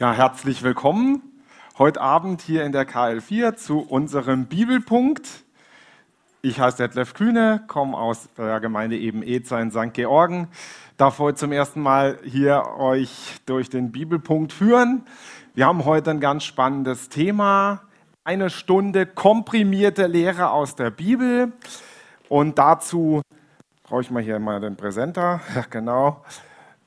Ja, herzlich willkommen heute Abend hier in der KL4 zu unserem Bibelpunkt. Ich heiße Detlef Kühne, komme aus der Gemeinde eben Eza in St. Georgen. Darf heute zum ersten Mal hier euch durch den Bibelpunkt führen. Wir haben heute ein ganz spannendes Thema. Eine Stunde komprimierte Lehre aus der Bibel. Und dazu brauche ich mal hier mal den Präsenter. Ja, genau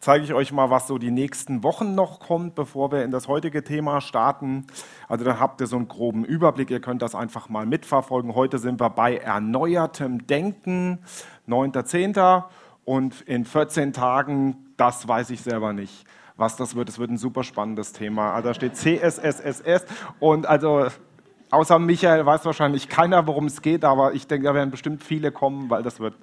zeige ich euch mal, was so die nächsten Wochen noch kommt, bevor wir in das heutige Thema starten. Also da habt ihr so einen groben Überblick, ihr könnt das einfach mal mitverfolgen. Heute sind wir bei erneuertem Denken, 9.10. Und in 14 Tagen, das weiß ich selber nicht, was das wird. Es wird ein super spannendes Thema. Also da steht CSSSS und also außer Michael weiß wahrscheinlich keiner, worum es geht, aber ich denke, da werden bestimmt viele kommen, weil das wird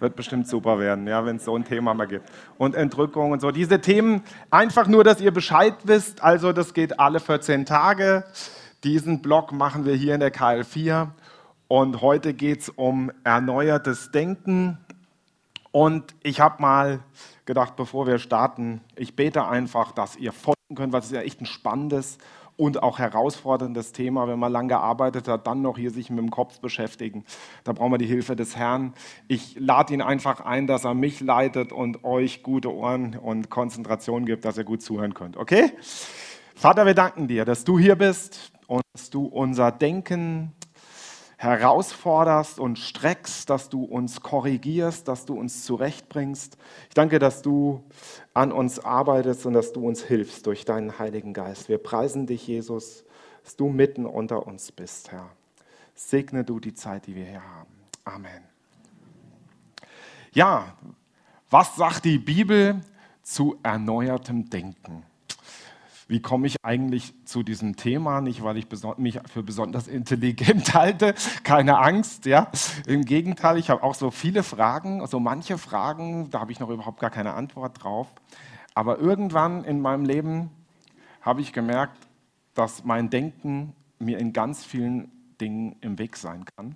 wird bestimmt super werden, ja, wenn es so ein Thema mal gibt. Und Entrückung und so. Diese Themen, einfach nur, dass ihr Bescheid wisst. Also, das geht alle 14 Tage. Diesen Blog machen wir hier in der KL4. Und heute geht es um erneuertes Denken. Und ich habe mal gedacht, bevor wir starten, ich bete einfach, dass ihr folgen könnt, weil es ist ja echt ein spannendes und auch herausforderndes Thema, wenn man lange gearbeitet hat, dann noch hier sich mit dem Kopf beschäftigen. Da brauchen wir die Hilfe des Herrn. Ich lade ihn einfach ein, dass er mich leitet und euch gute Ohren und Konzentration gibt, dass ihr gut zuhören könnt. Okay? Vater, wir danken dir, dass du hier bist und dass du unser Denken herausforderst und streckst, dass du uns korrigierst, dass du uns zurechtbringst. Ich danke, dass du an uns arbeitest und dass du uns hilfst durch deinen Heiligen Geist. Wir preisen dich, Jesus, dass du mitten unter uns bist, Herr. Segne du die Zeit, die wir hier haben. Amen. Ja, was sagt die Bibel zu erneuertem Denken? Wie komme ich eigentlich zu diesem Thema? Nicht, weil ich mich für besonders intelligent halte, keine Angst, ja. Im Gegenteil, ich habe auch so viele Fragen, so manche Fragen, da habe ich noch überhaupt gar keine Antwort drauf. Aber irgendwann in meinem Leben habe ich gemerkt, dass mein Denken mir in ganz vielen Dingen im Weg sein kann.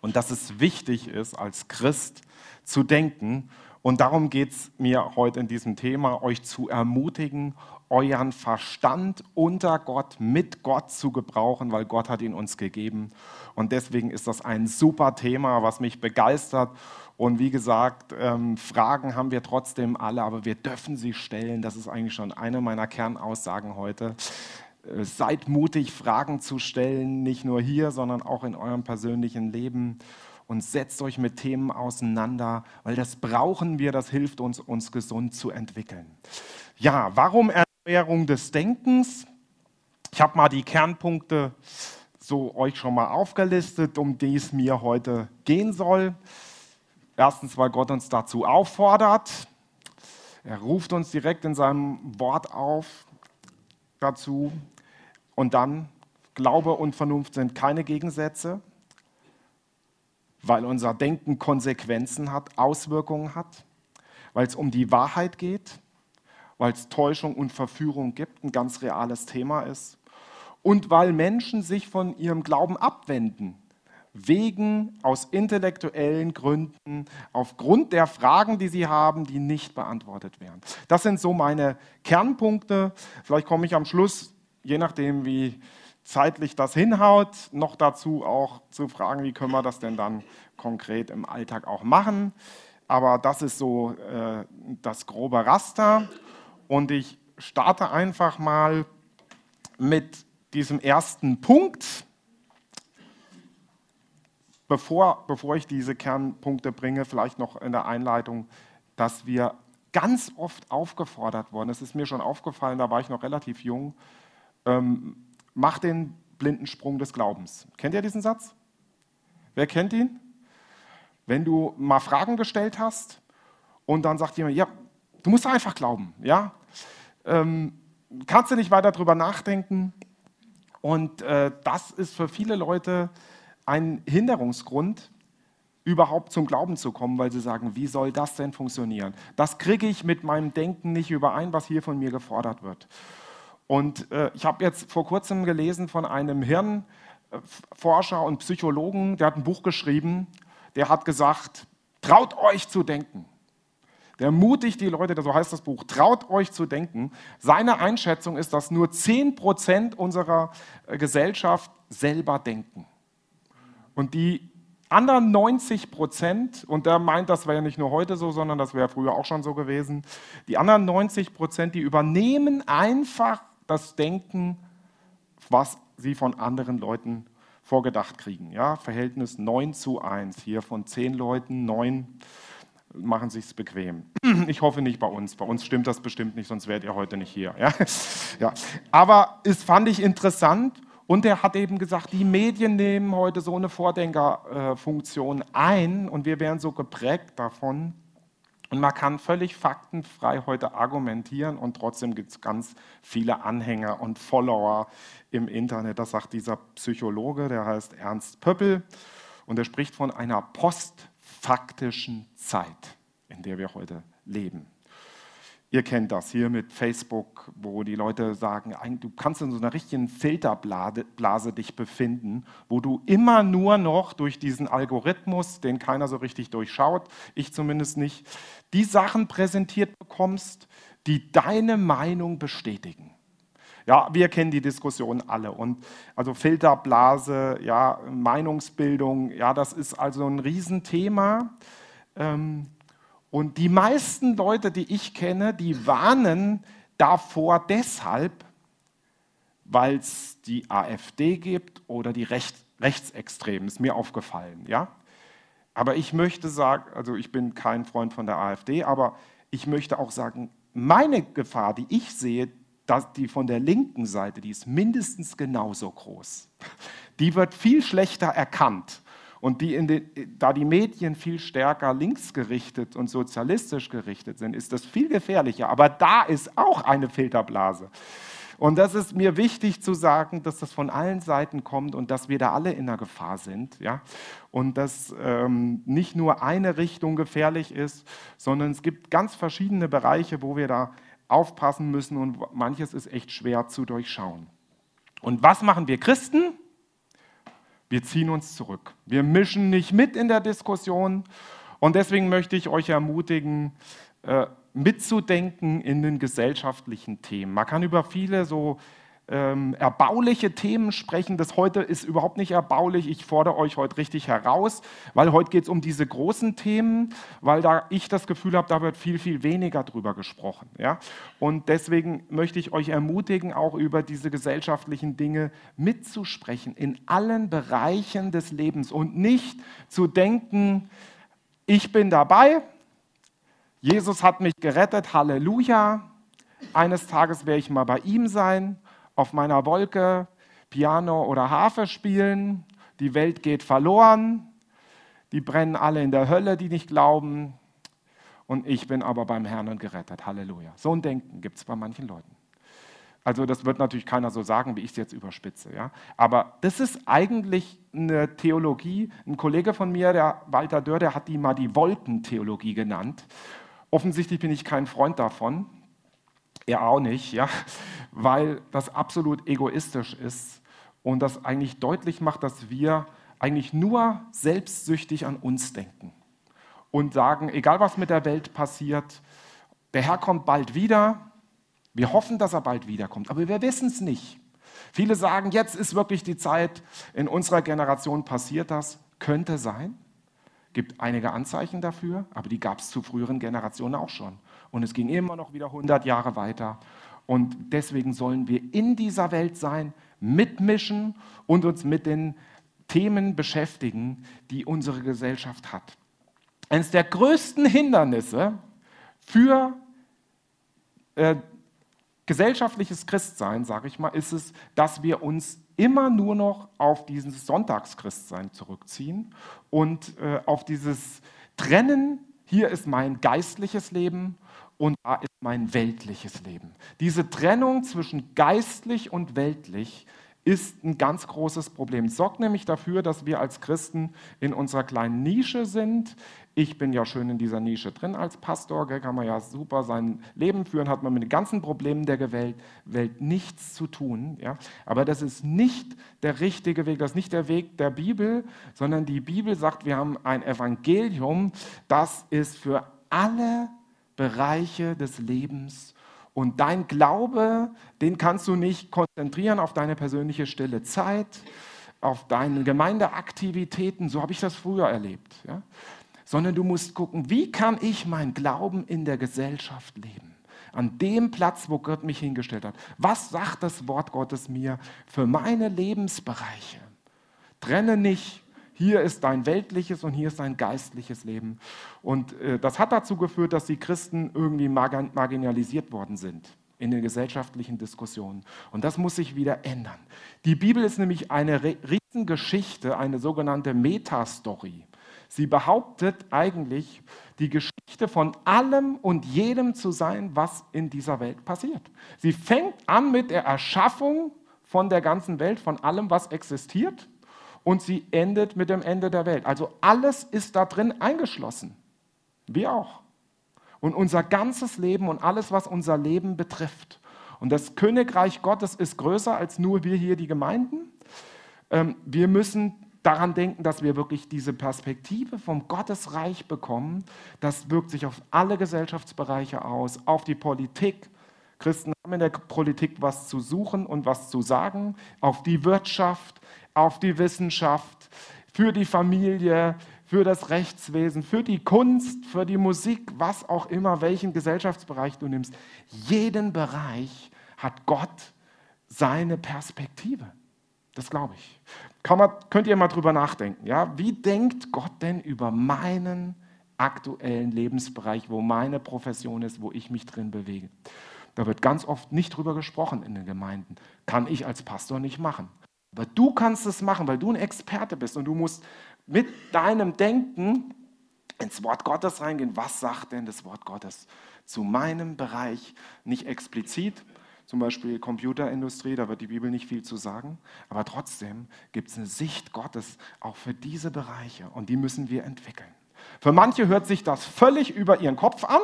Und dass es wichtig ist, als Christ zu denken. Und darum geht es mir heute in diesem Thema, euch zu ermutigen, euren Verstand unter Gott, mit Gott zu gebrauchen, weil Gott hat ihn uns gegeben. Und deswegen ist das ein super Thema, was mich begeistert. Und wie gesagt, ähm, Fragen haben wir trotzdem alle, aber wir dürfen sie stellen. Das ist eigentlich schon eine meiner Kernaussagen heute. Äh, seid mutig, Fragen zu stellen, nicht nur hier, sondern auch in eurem persönlichen Leben. Und setzt euch mit Themen auseinander, weil das brauchen wir, das hilft uns, uns gesund zu entwickeln. Ja, warum Erneuerung des Denkens. Ich habe mal die Kernpunkte so euch schon mal aufgelistet, um die es mir heute gehen soll. Erstens, weil Gott uns dazu auffordert. Er ruft uns direkt in seinem Wort auf dazu. Und dann, Glaube und Vernunft sind keine Gegensätze, weil unser Denken Konsequenzen hat, Auswirkungen hat, weil es um die Wahrheit geht weil es Täuschung und Verführung gibt, ein ganz reales Thema ist. Und weil Menschen sich von ihrem Glauben abwenden, wegen aus intellektuellen Gründen, aufgrund der Fragen, die sie haben, die nicht beantwortet werden. Das sind so meine Kernpunkte. Vielleicht komme ich am Schluss, je nachdem, wie zeitlich das hinhaut, noch dazu auch zu fragen, wie können wir das denn dann konkret im Alltag auch machen. Aber das ist so äh, das grobe Raster. Und ich starte einfach mal mit diesem ersten Punkt. Bevor, bevor ich diese Kernpunkte bringe, vielleicht noch in der Einleitung, dass wir ganz oft aufgefordert worden, es ist mir schon aufgefallen, da war ich noch relativ jung, ähm, mach den blinden Sprung des Glaubens. Kennt ihr diesen Satz? Wer kennt ihn? Wenn du mal Fragen gestellt hast und dann sagt jemand, ja, du musst einfach glauben, ja? Ähm, kannst du nicht weiter darüber nachdenken. Und äh, das ist für viele Leute ein Hinderungsgrund, überhaupt zum Glauben zu kommen, weil sie sagen, wie soll das denn funktionieren? Das kriege ich mit meinem Denken nicht überein, was hier von mir gefordert wird. Und äh, ich habe jetzt vor kurzem gelesen von einem Hirnforscher und Psychologen, der hat ein Buch geschrieben, der hat gesagt, traut euch zu denken. Der ermutigt die Leute, so heißt das Buch, traut euch zu denken. Seine Einschätzung ist, dass nur 10% unserer äh, Gesellschaft selber denken. Und die anderen 90 Prozent, und der meint, das wäre ja nicht nur heute so, sondern das wäre früher auch schon so gewesen, die anderen 90 Prozent, die übernehmen einfach das Denken, was sie von anderen Leuten vorgedacht kriegen. Ja, Verhältnis 9 zu 1. Hier von 10 Leuten 9 machen sich es bequem. Ich hoffe nicht bei uns. Bei uns stimmt das bestimmt nicht, sonst wärt ihr heute nicht hier. Ja? Ja. Aber es fand ich interessant und er hat eben gesagt, die Medien nehmen heute so eine Vordenkerfunktion ein und wir werden so geprägt davon. Und man kann völlig faktenfrei heute argumentieren und trotzdem gibt es ganz viele Anhänger und Follower im Internet. Das sagt dieser Psychologe, der heißt Ernst Pöppel und er spricht von einer postfaktischen Zeit, in der wir heute leben. Ihr kennt das hier mit Facebook, wo die Leute sagen, du kannst in so einer richtigen Filterblase dich befinden, wo du immer nur noch durch diesen Algorithmus, den keiner so richtig durchschaut, ich zumindest nicht, die Sachen präsentiert bekommst, die deine Meinung bestätigen. Ja, wir kennen die Diskussion alle. Und also Filterblase, ja, Meinungsbildung, ja, das ist also ein Riesenthema. Ähm, und die meisten Leute, die ich kenne, die warnen davor deshalb, weil es die AfD gibt oder die Recht, Rechtsextremen. Ist mir aufgefallen, ja. Aber ich möchte sagen, also ich bin kein Freund von der AfD, aber ich möchte auch sagen, meine Gefahr, die ich sehe, dass die von der linken Seite, die ist mindestens genauso groß. Die wird viel schlechter erkannt. Und die den, da die Medien viel stärker linksgerichtet und sozialistisch gerichtet sind, ist das viel gefährlicher. Aber da ist auch eine Filterblase. Und das ist mir wichtig zu sagen, dass das von allen Seiten kommt und dass wir da alle in der Gefahr sind. Ja? Und dass ähm, nicht nur eine Richtung gefährlich ist, sondern es gibt ganz verschiedene Bereiche, wo wir da aufpassen müssen und manches ist echt schwer zu durchschauen. Und was machen wir Christen? Wir ziehen uns zurück. Wir mischen nicht mit in der Diskussion. Und deswegen möchte ich euch ermutigen, äh, mitzudenken in den gesellschaftlichen Themen. Man kann über viele so ähm, erbauliche Themen sprechen. Das heute ist überhaupt nicht erbaulich. Ich fordere euch heute richtig heraus, weil heute geht es um diese großen Themen, weil da ich das Gefühl habe, da wird viel, viel weniger drüber gesprochen. Ja? Und deswegen möchte ich euch ermutigen, auch über diese gesellschaftlichen Dinge mitzusprechen in allen Bereichen des Lebens und nicht zu denken, ich bin dabei, Jesus hat mich gerettet, Halleluja. Eines Tages werde ich mal bei ihm sein auf meiner Wolke Piano oder Harfe spielen, die Welt geht verloren, die brennen alle in der Hölle, die nicht glauben, und ich bin aber beim Herrn und gerettet. Halleluja. So ein Denken gibt es bei manchen Leuten. Also das wird natürlich keiner so sagen, wie ich es jetzt überspitze. Ja? Aber das ist eigentlich eine Theologie. Ein Kollege von mir, der Walter Dörr, der hat die mal die Wolkentheologie genannt. Offensichtlich bin ich kein Freund davon. Er auch nicht, ja? weil das absolut egoistisch ist und das eigentlich deutlich macht, dass wir eigentlich nur selbstsüchtig an uns denken und sagen, egal was mit der Welt passiert, der Herr kommt bald wieder. Wir hoffen, dass er bald wiederkommt, aber wir wissen es nicht. Viele sagen, jetzt ist wirklich die Zeit, in unserer Generation passiert das. Könnte sein. Gibt einige Anzeichen dafür, aber die gab es zu früheren Generationen auch schon. Und es ging immer noch wieder 100 Jahre weiter. Und deswegen sollen wir in dieser Welt sein, mitmischen und uns mit den Themen beschäftigen, die unsere Gesellschaft hat. Eines der größten Hindernisse für äh, gesellschaftliches Christsein, sage ich mal, ist es, dass wir uns immer nur noch auf dieses Sonntagschristsein zurückziehen und äh, auf dieses Trennen, hier ist mein geistliches Leben und da ist mein weltliches Leben. Diese Trennung zwischen geistlich und weltlich ist ein ganz großes Problem. Sorgt nämlich dafür, dass wir als Christen in unserer kleinen Nische sind. Ich bin ja schön in dieser Nische drin als Pastor, gell, kann man ja super sein Leben führen, hat man mit den ganzen Problemen der Welt, Welt nichts zu tun. Ja? Aber das ist nicht der richtige Weg, das ist nicht der Weg der Bibel, sondern die Bibel sagt, wir haben ein Evangelium, das ist für alle Bereiche des Lebens. Und dein Glaube, den kannst du nicht konzentrieren auf deine persönliche stille Zeit, auf deine Gemeindeaktivitäten, so habe ich das früher erlebt, ja? sondern du musst gucken, wie kann ich mein Glauben in der Gesellschaft leben? An dem Platz, wo Gott mich hingestellt hat. Was sagt das Wort Gottes mir für meine Lebensbereiche? Trenne nicht hier ist dein weltliches und hier ist dein geistliches Leben. Und äh, das hat dazu geführt, dass die Christen irgendwie marginalisiert worden sind in den gesellschaftlichen Diskussionen. Und das muss sich wieder ändern. Die Bibel ist nämlich eine Riesengeschichte, eine sogenannte Metastory. Sie behauptet eigentlich, die Geschichte von allem und jedem zu sein, was in dieser Welt passiert. Sie fängt an mit der Erschaffung von der ganzen Welt, von allem, was existiert und sie endet mit dem Ende der Welt. Also alles ist da drin eingeschlossen. Wir auch. Und unser ganzes Leben und alles, was unser Leben betrifft. Und das Königreich Gottes ist größer als nur wir hier, die Gemeinden. Ähm, wir müssen daran denken, dass wir wirklich diese Perspektive vom Gottesreich bekommen. Das wirkt sich auf alle Gesellschaftsbereiche aus, auf die Politik. Christen haben in der Politik was zu suchen und was zu sagen, auf die Wirtschaft, auf die Wissenschaft, für die Familie, für das Rechtswesen, für die Kunst, für die Musik, was auch immer, welchen Gesellschaftsbereich du nimmst. Jeden Bereich hat Gott seine Perspektive. Das glaube ich. Man, könnt ihr mal drüber nachdenken. Ja? Wie denkt Gott denn über meinen aktuellen Lebensbereich, wo meine Profession ist, wo ich mich drin bewege? Da wird ganz oft nicht drüber gesprochen in den Gemeinden. Kann ich als Pastor nicht machen. Aber du kannst es machen, weil du ein Experte bist und du musst mit deinem Denken ins Wort Gottes reingehen. Was sagt denn das Wort Gottes zu meinem Bereich? Nicht explizit, zum Beispiel Computerindustrie, da wird die Bibel nicht viel zu sagen, aber trotzdem gibt es eine Sicht Gottes auch für diese Bereiche und die müssen wir entwickeln. Für manche hört sich das völlig über ihren Kopf an.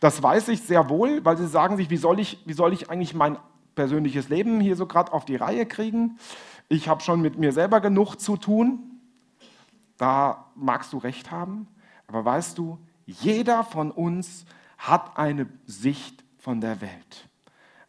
Das weiß ich sehr wohl, weil sie sagen sich, wie soll ich, wie soll ich eigentlich mein persönliches Leben hier so gerade auf die Reihe kriegen. Ich habe schon mit mir selber genug zu tun. Da magst du recht haben. Aber weißt du, jeder von uns hat eine Sicht von der Welt,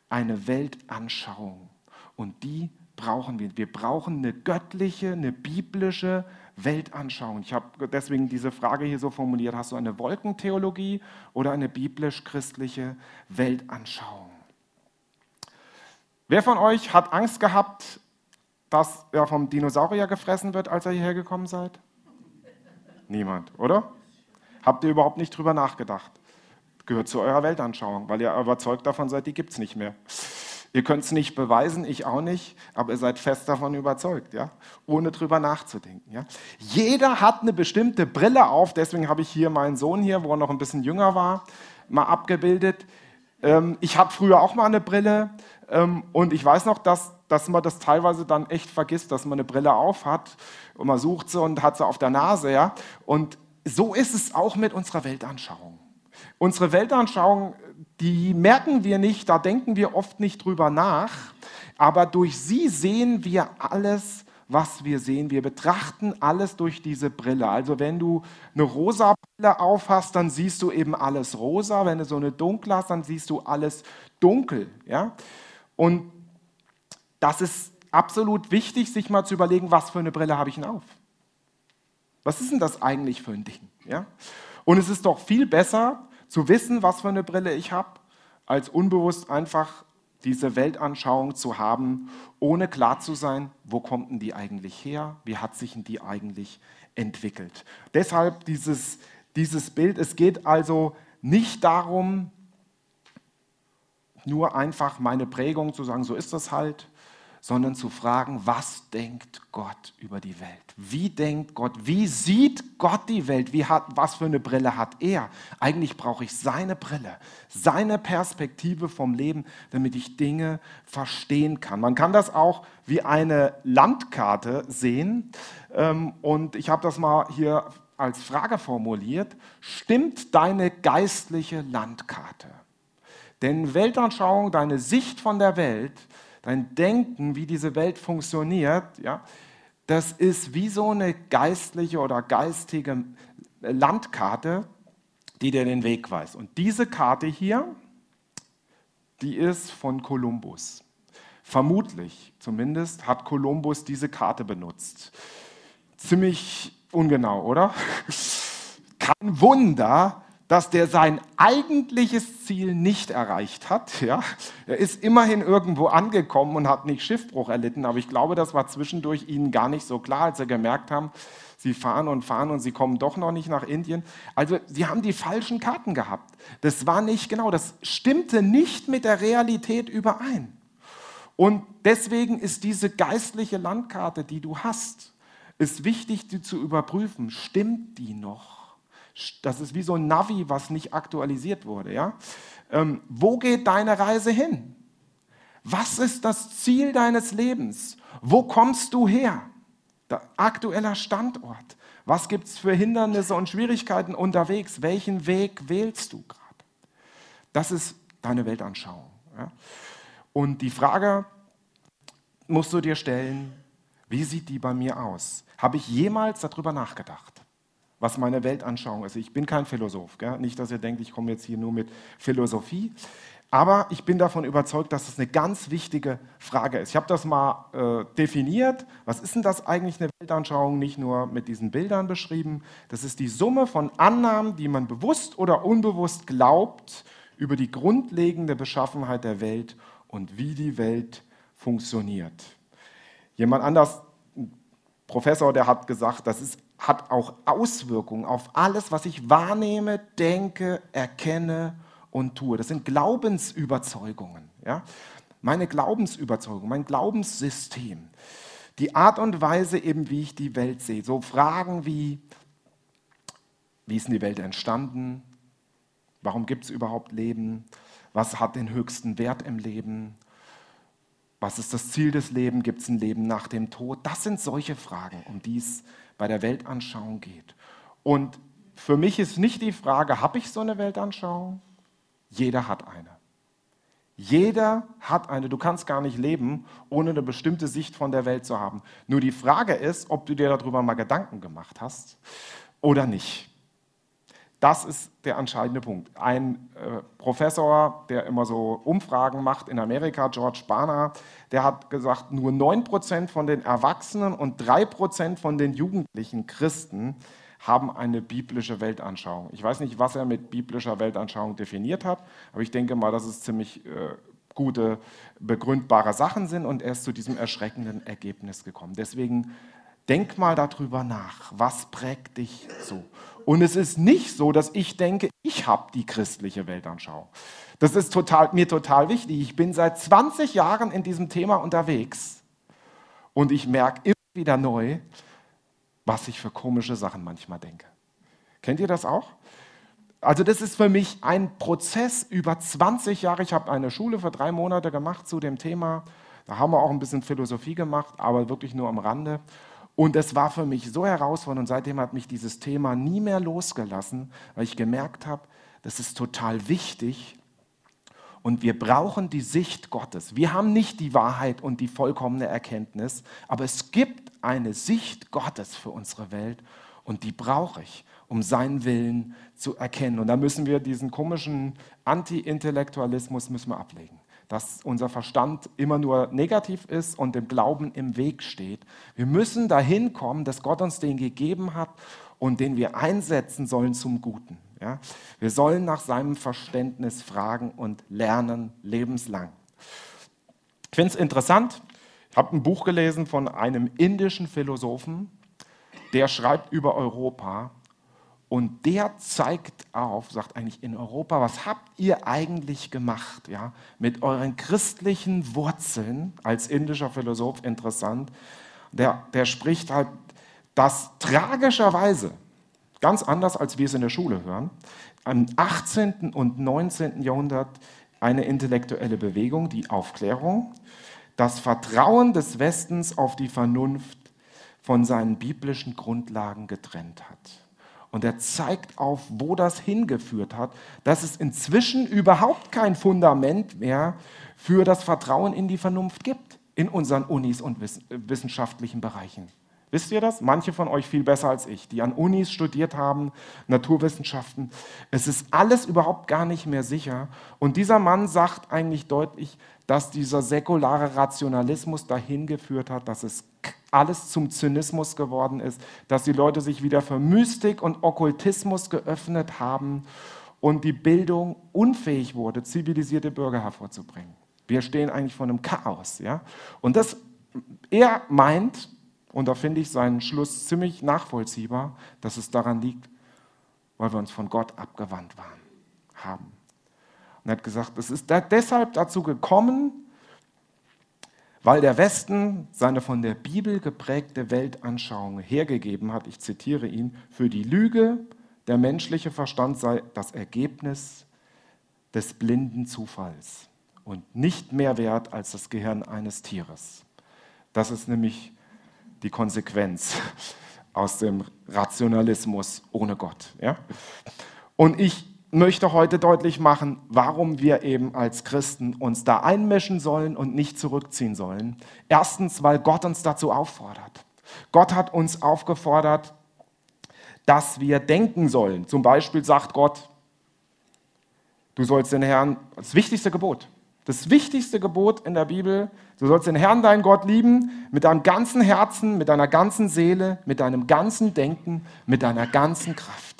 eine Weltanschauung. Und die brauchen wir. Wir brauchen eine göttliche, eine biblische Weltanschauung. Ich habe deswegen diese Frage hier so formuliert, hast du eine Wolkentheologie oder eine biblisch-christliche Weltanschauung? Wer von euch hat Angst gehabt, dass er vom Dinosaurier gefressen wird, als ihr hierher gekommen seid? Niemand, oder? Habt ihr überhaupt nicht drüber nachgedacht? Gehört zu eurer Weltanschauung, weil ihr überzeugt davon seid, die gibt es nicht mehr. Ihr könnt es nicht beweisen, ich auch nicht, aber ihr seid fest davon überzeugt, ja? ohne drüber nachzudenken. Ja? Jeder hat eine bestimmte Brille auf, deswegen habe ich hier meinen Sohn hier, wo er noch ein bisschen jünger war, mal abgebildet. Ähm, ich hatte früher auch mal eine Brille ähm, und ich weiß noch, dass, dass man das teilweise dann echt vergisst, dass man eine Brille auf hat und man sucht sie und hat sie auf der Nase. Ja? Und so ist es auch mit unserer Weltanschauung. Unsere Weltanschauung, die merken wir nicht, da denken wir oft nicht drüber nach, aber durch sie sehen wir alles was wir sehen. Wir betrachten alles durch diese Brille. Also wenn du eine rosa Brille aufhast, dann siehst du eben alles rosa. Wenn du so eine dunkle hast, dann siehst du alles dunkel. Ja? Und das ist absolut wichtig, sich mal zu überlegen, was für eine Brille habe ich denn auf? Was ist denn das eigentlich für ein Ding? Ja? Und es ist doch viel besser zu wissen, was für eine Brille ich habe, als unbewusst einfach diese Weltanschauung zu haben, ohne klar zu sein, wo kommt denn die eigentlich her, wie hat sich denn die eigentlich entwickelt. Deshalb dieses, dieses Bild, es geht also nicht darum, nur einfach meine Prägung zu sagen, so ist das halt, sondern zu fragen, was denkt Gott über die Welt? Wie denkt Gott? Wie sieht Gott die Welt? Wie hat, was für eine Brille hat er? Eigentlich brauche ich seine Brille, seine Perspektive vom Leben, damit ich Dinge verstehen kann. Man kann das auch wie eine Landkarte sehen. Ähm, und ich habe das mal hier als Frage formuliert. Stimmt deine geistliche Landkarte? Denn Weltanschauung, deine Sicht von der Welt, dein Denken, wie diese Welt funktioniert, ja, das ist wie so eine geistliche oder geistige Landkarte. die dir den Weg weist. Und diese Karte hier, die ist von Kolumbus. Vermutlich, zumindest, hat Kolumbus diese Karte benutzt. Ziemlich ungenau, oder? Kein Wunder, dass der sein eigentliches Ziel nicht erreicht hat. Ja? Er ist immerhin irgendwo angekommen und hat nicht Schiffbruch erlitten, aber ich glaube, das war zwischendurch ihnen gar nicht so klar, als sie gemerkt haben, sie fahren und fahren und sie kommen doch noch nicht nach Indien. Also sie haben die falschen Karten gehabt. Das war nicht genau, das stimmte nicht mit der Realität überein. Und deswegen ist diese geistliche Landkarte, die du hast, ist wichtig, die zu überprüfen. Stimmt die noch? Das ist wie so ein Navi, was nicht aktualisiert wurde. Ja? Ähm, wo geht deine Reise hin? Was ist das Ziel deines Lebens? Wo kommst du her? Der aktueller Standort. Was gibt es für Hindernisse und Schwierigkeiten unterwegs? Welchen Weg wählst du gerade? Das ist deine Weltanschauung. Ja? Und die Frage musst du dir stellen, wie sieht die bei mir aus? Habe ich jemals darüber nachgedacht, was meine Weltanschauung ist? Ich bin kein Philosoph, gell? nicht, dass ihr denkt, ich komme jetzt hier nur mit Philosophie. Aber ich bin davon überzeugt, dass es eine ganz wichtige Frage ist. Ich habe das mal äh, definiert. Was ist denn das eigentlich eine Weltanschauung? Nicht nur mit diesen Bildern beschrieben. Das ist die Summe von Annahmen, die man bewusst oder unbewusst glaubt über die grundlegende Beschaffenheit der Welt und wie die Welt funktioniert. Jemand anders, ein Professor, der hat gesagt, das ist, hat auch Auswirkungen auf alles, was ich wahrnehme, denke, erkenne und tue. Das sind Glaubensüberzeugungen. Ja? Meine Glaubensüberzeugung, mein Glaubenssystem. Die Art und Weise eben, wie ich die Welt sehe. So Fragen wie, wie ist denn die Welt entstanden? Warum gibt es überhaupt Leben? Was hat den höchsten Wert im Leben? Was ist das Ziel des Lebens? Gibt es ein Leben nach dem Tod? Das sind solche Fragen, um die es bei der Weltanschauung geht. Und für mich ist nicht die Frage, habe ich so eine Weltanschauung? Jeder hat eine. Jeder hat eine. Du kannst gar nicht leben, ohne eine bestimmte Sicht von der Welt zu haben. Nur die Frage ist, ob du dir darüber mal Gedanken gemacht hast oder nicht. Das ist der entscheidende Punkt. Ein äh, Professor, der immer so Umfragen macht in Amerika, George Barner, der hat gesagt, nur 9% von den Erwachsenen und 3% von den jugendlichen Christen haben eine biblische Weltanschauung. Ich weiß nicht, was er mit biblischer Weltanschauung definiert hat, aber ich denke mal, dass es ziemlich äh, gute, begründbare Sachen sind und er ist zu diesem erschreckenden Ergebnis gekommen. Deswegen denk mal darüber nach, was prägt dich so. Und es ist nicht so, dass ich denke, ich habe die christliche Weltanschauung. Das ist total, mir total wichtig. Ich bin seit 20 Jahren in diesem Thema unterwegs und ich merke immer wieder neu, was ich für komische Sachen manchmal denke. Kennt ihr das auch? Also das ist für mich ein Prozess über 20 Jahre. Ich habe eine Schule für drei Monate gemacht zu dem Thema. Da haben wir auch ein bisschen Philosophie gemacht, aber wirklich nur am Rande. Und es war für mich so herausfordernd und seitdem hat mich dieses Thema nie mehr losgelassen, weil ich gemerkt habe, das ist total wichtig und wir brauchen die Sicht Gottes. Wir haben nicht die Wahrheit und die vollkommene Erkenntnis, aber es gibt eine Sicht Gottes für unsere Welt und die brauche ich, um seinen Willen zu erkennen. Und da müssen wir diesen komischen Anti-Intellektualismus müssen wir ablegen dass unser Verstand immer nur negativ ist und dem Glauben im Weg steht. Wir müssen dahin kommen, dass Gott uns den gegeben hat und den wir einsetzen sollen zum Guten. Ja? Wir sollen nach seinem Verständnis fragen und lernen lebenslang. Ich finde es interessant. Ich habe ein Buch gelesen von einem indischen Philosophen, der schreibt über Europa und der zeigt auf, sagt eigentlich in Europa, was habt ihr eigentlich gemacht, ja, mit euren christlichen Wurzeln, als indischer Philosoph interessant. Der, der spricht halt, dass tragischerweise, ganz anders als wir es in der Schule hören, im 18. und 19. Jahrhundert eine intellektuelle Bewegung, die Aufklärung, das Vertrauen des Westens auf die Vernunft von seinen biblischen Grundlagen getrennt hat. Und er zeigt auf, wo das hingeführt hat, dass es inzwischen überhaupt kein Fundament mehr für das Vertrauen in die Vernunft gibt in unseren Unis und wissenschaftlichen Bereichen. Wisst ihr das? Manche von euch viel besser als ich, die an Unis studiert haben, Naturwissenschaften. Es ist alles überhaupt gar nicht mehr sicher. Und dieser Mann sagt eigentlich deutlich, dass dieser säkulare Rationalismus dahin geführt hat, dass es alles zum Zynismus geworden ist, dass die Leute sich wieder für Mystik und Okkultismus geöffnet haben und die Bildung unfähig wurde, zivilisierte Bürger hervorzubringen. Wir stehen eigentlich vor einem Chaos. Ja? Und das, er meint, und da finde ich seinen Schluss ziemlich nachvollziehbar, dass es daran liegt, weil wir uns von Gott abgewandt waren, haben. Und er hat gesagt, es ist deshalb dazu gekommen, weil der Westen seine von der Bibel geprägte Weltanschauung hergegeben hat, ich zitiere ihn, für die Lüge, der menschliche Verstand sei das Ergebnis des blinden Zufalls und nicht mehr wert als das Gehirn eines Tieres. Das ist nämlich die Konsequenz aus dem Rationalismus ohne Gott. Ja? Und ich möchte heute deutlich machen, warum wir eben als Christen uns da einmischen sollen und nicht zurückziehen sollen. Erstens, weil Gott uns dazu auffordert. Gott hat uns aufgefordert, dass wir denken sollen. Zum Beispiel sagt Gott, du sollst den Herrn, das wichtigste Gebot, das wichtigste Gebot in der Bibel, du sollst den Herrn, deinen Gott lieben, mit deinem ganzen Herzen, mit deiner ganzen Seele, mit deinem ganzen Denken, mit deiner ganzen Kraft.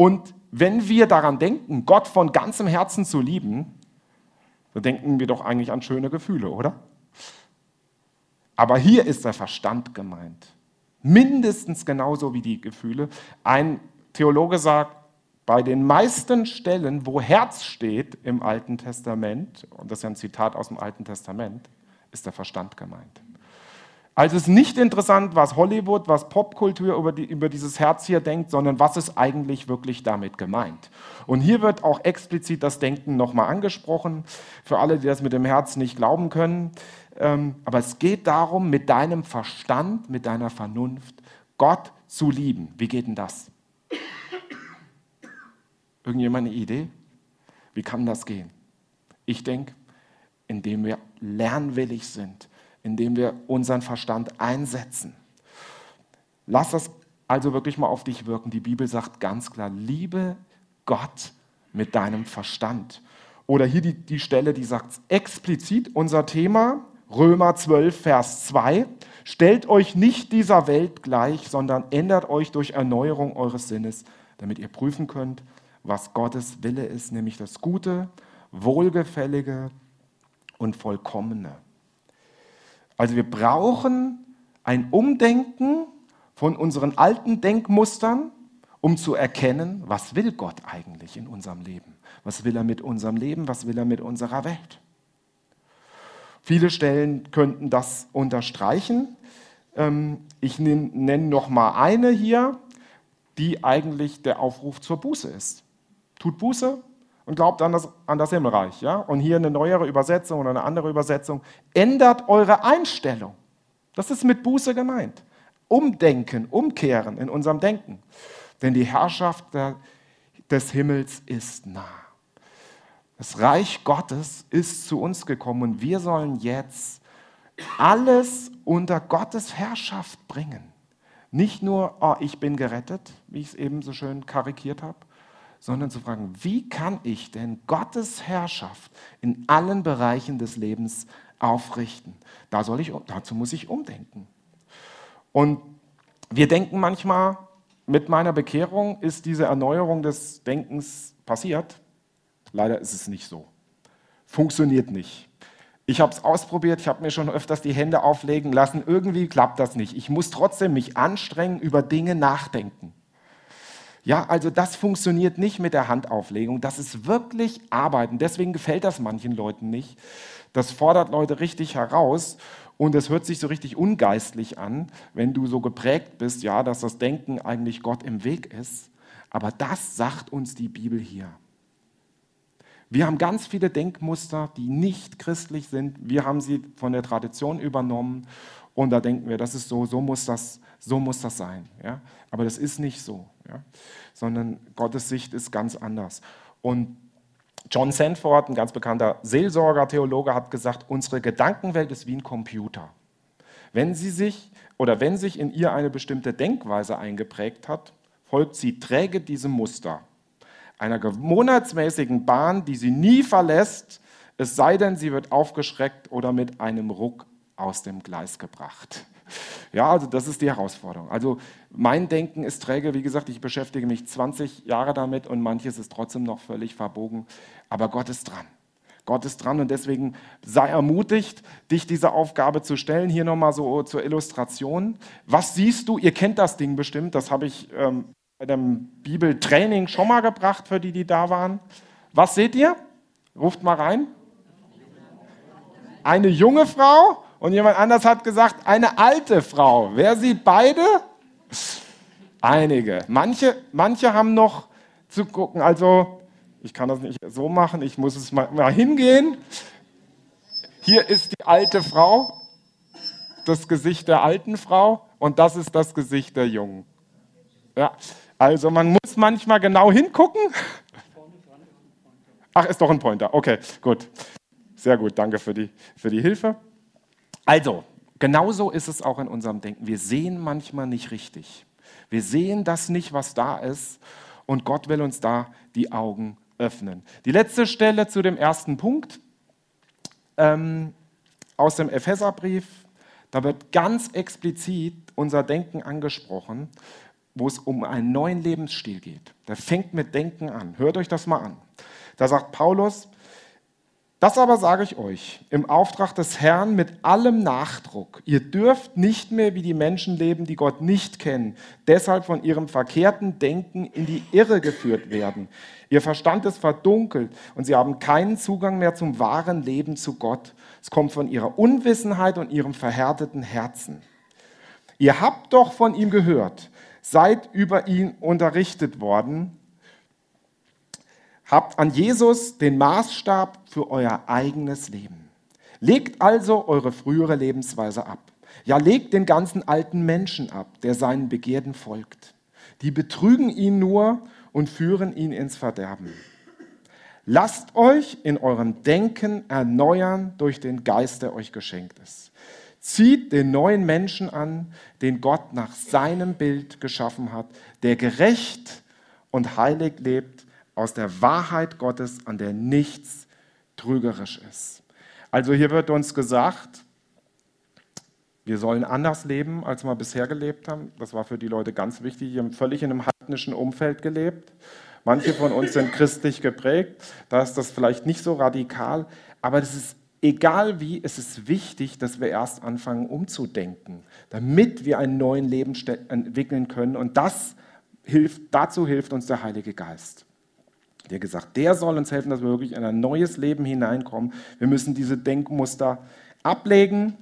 Und wenn wir daran denken, Gott von ganzem Herzen zu lieben, dann denken wir doch eigentlich an schöne Gefühle, oder? Aber hier ist der Verstand gemeint. Mindestens genauso wie die Gefühle. Ein Theologe sagt, bei den meisten Stellen, wo Herz steht im Alten Testament, und das ist ja ein Zitat aus dem Alten Testament, ist der Verstand gemeint. Also es ist nicht interessant, was Hollywood, was Popkultur über, die, über dieses Herz hier denkt, sondern was ist eigentlich wirklich damit gemeint. Und hier wird auch explizit das Denken nochmal angesprochen, für alle, die das mit dem Herz nicht glauben können. Ähm, aber es geht darum, mit deinem Verstand, mit deiner Vernunft Gott zu lieben. Wie geht denn das? Irgendjemand eine Idee? Wie kann das gehen? Ich denke, indem wir lernwillig sind, indem wir unseren Verstand einsetzen. Lass das also wirklich mal auf dich wirken. Die Bibel sagt ganz klar, liebe Gott mit deinem Verstand. Oder hier die, die Stelle, die sagt explizit, unser Thema, Römer 12, Vers 2, stellt euch nicht dieser Welt gleich, sondern ändert euch durch Erneuerung eures Sinnes, damit ihr prüfen könnt, was Gottes Wille ist, nämlich das Gute, Wohlgefällige und Vollkommene. Also wir brauchen ein Umdenken von unseren alten Denkmustern, um zu erkennen, was will Gott eigentlich in unserem Leben? Was will er mit unserem Leben? Was will er mit unserer Welt? Viele Stellen könnten das unterstreichen. Ähm, ich nenne noch mal eine hier, die eigentlich der Aufruf zur Buße ist tut Buße und glaubt an das, an das Himmelreich. Ja? Und hier eine neuere Übersetzung oder eine andere Übersetzung. Ändert eure Einstellung. Das ist mit Buße gemeint. Umdenken, umkehren in unserem Denken. Denn die Herrschaft des Himmels ist nah. Das Reich Gottes ist zu uns gekommen und wir sollen jetzt alles unter Gottes Herrschaft bringen. Nicht nur, oh, ich bin gerettet, wie ich es eben so schön karikiert habe, sondern zu fragen, wie kann ich denn Gottes Herrschaft in allen Bereichen des Lebens aufrichten? Da soll ich, dazu muss ich umdenken. Und wir denken manchmal, mit meiner Bekehrung ist diese Erneuerung des Denkens passiert. Leider ist es nicht so. Funktioniert nicht. Ich habe es ausprobiert, ich habe mir schon öfters die Hände auflegen lassen. Irgendwie klappt das nicht. Ich muss trotzdem mich anstrengen, über Dinge nachdenken. Ja, also das funktioniert nicht mit der Handauflegung. Das ist wirklich Arbeiten. Deswegen gefällt das manchen Leuten nicht. Das fordert Leute richtig heraus und es hört sich so richtig ungeistlich an, wenn du so geprägt bist, ja, dass das Denken eigentlich Gott im Weg ist. Aber das sagt uns die Bibel hier. Wir haben ganz viele Denkmuster, die nicht christlich sind. Wir haben sie von der Tradition übernommen und da denken wir, das ist so, so muss das, so muss das sein. Ja? Aber das ist nicht so ja? sondern Gottes Sicht ist ganz anders. Und John Sanford, ein ganz bekannter Seelsorger, Theologe, hat gesagt, unsere Gedankenwelt ist wie ein Computer. Wenn sie sich oder wenn sich in ihr eine bestimmte Denkweise eingeprägt hat, folgt sie träge diesem Muster, einer gewohnheitsmäßigen Bahn, die sie nie verlässt, es sei denn, sie wird aufgeschreckt oder mit einem Ruck aus dem Gleis gebracht. Ja, also das ist die Herausforderung. Also mein Denken ist träge, wie gesagt, ich beschäftige mich 20 Jahre damit und manches ist trotzdem noch völlig verbogen, aber Gott ist dran. Gott ist dran und deswegen sei ermutigt, dich dieser Aufgabe zu stellen. Hier nochmal so zur Illustration. Was siehst du? Ihr kennt das Ding bestimmt, das habe ich ähm, bei dem Bibeltraining schon mal gebracht für die, die da waren. Was seht ihr? Ruft mal rein. Eine junge Frau und jemand anders hat gesagt, eine alte Frau. Wer sieht beide? Einige. Manche, manche haben noch zu gucken. Also, ich kann das nicht so machen, ich muss es mal, mal hingehen. Hier ist die alte Frau, das Gesicht der alten Frau und das ist das Gesicht der Jungen. Ja, also man muss manchmal genau hingucken. Ach, ist doch ein Pointer. Okay, gut. Sehr gut, danke für die, für die Hilfe. Also, genauso ist es auch in unserem Denken. Wir sehen manchmal nicht richtig. Wir sehen das nicht, was da ist. Und Gott will uns da die Augen öffnen. Die letzte Stelle zu dem ersten Punkt ähm, aus dem Epheserbrief, da wird ganz explizit unser Denken angesprochen, wo es um einen neuen Lebensstil geht. Der fängt mit Denken an. Hört euch das mal an. Da sagt Paulus, das aber sage ich euch im Auftrag des Herrn mit allem Nachdruck. Ihr dürft nicht mehr wie die Menschen leben, die Gott nicht kennen, deshalb von ihrem verkehrten Denken in die Irre geführt werden. Ihr Verstand ist verdunkelt und sie haben keinen Zugang mehr zum wahren Leben zu Gott. Es kommt von ihrer Unwissenheit und ihrem verhärteten Herzen. Ihr habt doch von ihm gehört, seid über ihn unterrichtet worden Habt an Jesus den Maßstab für euer eigenes Leben. Legt also eure frühere Lebensweise ab. Ja, legt den ganzen alten Menschen ab, der seinen Begierden folgt. Die betrügen ihn nur und führen ihn ins Verderben. Lasst euch in eurem Denken erneuern durch den Geist, der euch geschenkt ist. Zieht den neuen Menschen an, den Gott nach seinem Bild geschaffen hat, der gerecht und heilig lebt aus der Wahrheit Gottes, an der nichts trügerisch ist. Also hier wird uns gesagt, wir sollen anders leben, als wir bisher gelebt haben. Das war für die Leute ganz wichtig. Die haben völlig in einem heidnischen Umfeld gelebt. Manche von uns sind christlich geprägt. Da ist das vielleicht nicht so radikal. Aber es ist egal wie, es ist wichtig, dass wir erst anfangen umzudenken, damit wir einen neuen Leben entwickeln können. Und das hilft, dazu hilft uns der Heilige Geist der gesagt, der soll uns helfen, dass wir wirklich in ein neues Leben hineinkommen. Wir müssen diese Denkmuster ablegen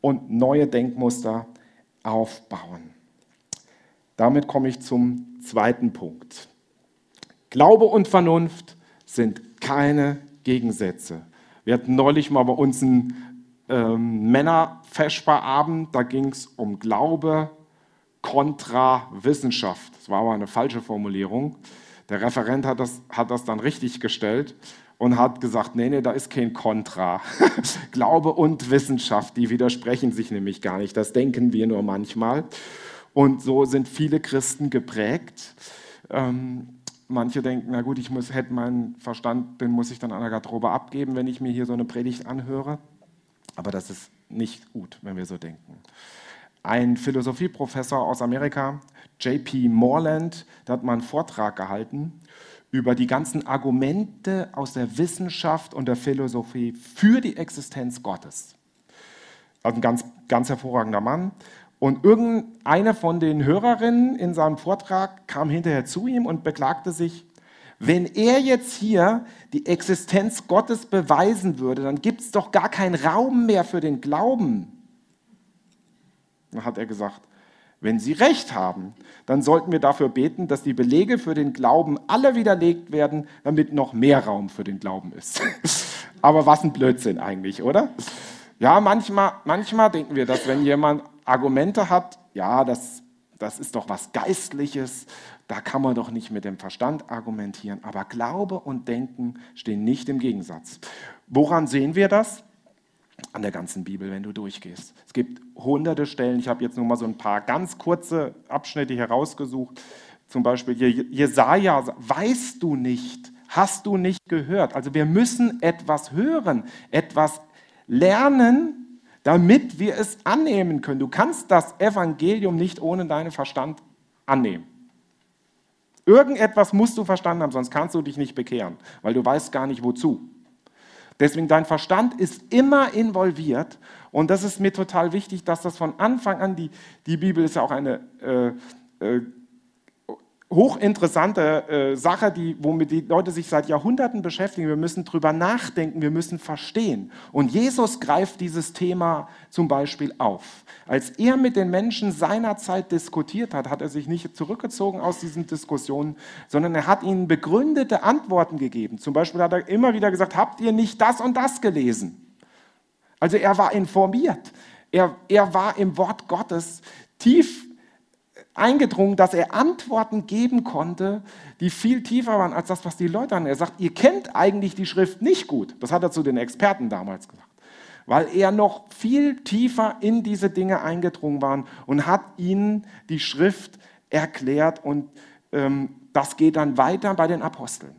und neue Denkmuster aufbauen. Damit komme ich zum zweiten Punkt. Glaube und Vernunft sind keine Gegensätze. Wir hatten neulich mal bei uns einen ähm, Männer-Feschbar-Abend, da ging es um Glaube kontra Wissenschaft. Das war aber eine falsche Formulierung. Der Referent hat das, hat das dann richtig gestellt und hat gesagt, nee, nee, da ist kein Kontra. Glaube und Wissenschaft, die widersprechen sich nämlich gar nicht. Das denken wir nur manchmal. Und so sind viele Christen geprägt. Ähm, manche denken, na gut, ich muss, hätte meinen Verstand, den muss ich dann an der Garderobe abgeben, wenn ich mir hier so eine Predigt anhöre. Aber das ist nicht gut, wenn wir so denken. Ein Philosophieprofessor aus Amerika JP Morland, der hat mal einen Vortrag gehalten über die ganzen Argumente aus der Wissenschaft und der Philosophie für die Existenz Gottes. Also ein ganz, ganz hervorragender Mann. Und irgendeine von den Hörerinnen in seinem Vortrag kam hinterher zu ihm und beklagte sich, wenn er jetzt hier die Existenz Gottes beweisen würde, dann gibt es doch gar keinen Raum mehr für den Glauben. Dann hat er gesagt, wenn Sie recht haben, dann sollten wir dafür beten, dass die Belege für den Glauben alle widerlegt werden, damit noch mehr Raum für den Glauben ist. Aber was ein Blödsinn eigentlich, oder? Ja, manchmal, manchmal denken wir, dass wenn jemand Argumente hat, ja, das, das ist doch was Geistliches, da kann man doch nicht mit dem Verstand argumentieren. Aber Glaube und Denken stehen nicht im Gegensatz. Woran sehen wir das? an der ganzen Bibel, wenn du durchgehst. Es gibt hunderte Stellen. Ich habe jetzt nur mal so ein paar ganz kurze Abschnitte herausgesucht. Zum Beispiel Jesaja, weißt du nicht, hast du nicht gehört? Also wir müssen etwas hören, etwas lernen, damit wir es annehmen können. Du kannst das Evangelium nicht ohne deinen Verstand annehmen. Irgendetwas musst du verstanden haben, sonst kannst du dich nicht bekehren, weil du weißt gar nicht wozu. Deswegen dein Verstand ist immer involviert und das ist mir total wichtig, dass das von Anfang an, die, die Bibel ist ja auch eine äh, äh, hochinteressante äh, Sache, die, womit die Leute sich seit Jahrhunderten beschäftigen. Wir müssen drüber nachdenken, wir müssen verstehen. Und Jesus greift dieses Thema zum Beispiel auf. Als er mit den Menschen seiner Zeit diskutiert hat, hat er sich nicht zurückgezogen aus diesen Diskussionen, sondern er hat ihnen begründete Antworten gegeben. Zum Beispiel hat er immer wieder gesagt, habt ihr nicht das und das gelesen? Also er war informiert. Er, er war im Wort Gottes tief eingedrungen, dass er Antworten geben konnte, die viel tiefer waren als das, was die Leute haben. Er sagt, ihr kennt eigentlich die Schrift nicht gut. Das hat er zu den Experten damals gesagt. Weil er noch viel tiefer in diese Dinge eingedrungen war und hat ihnen die Schrift erklärt. Und ähm, das geht dann weiter bei den Aposteln.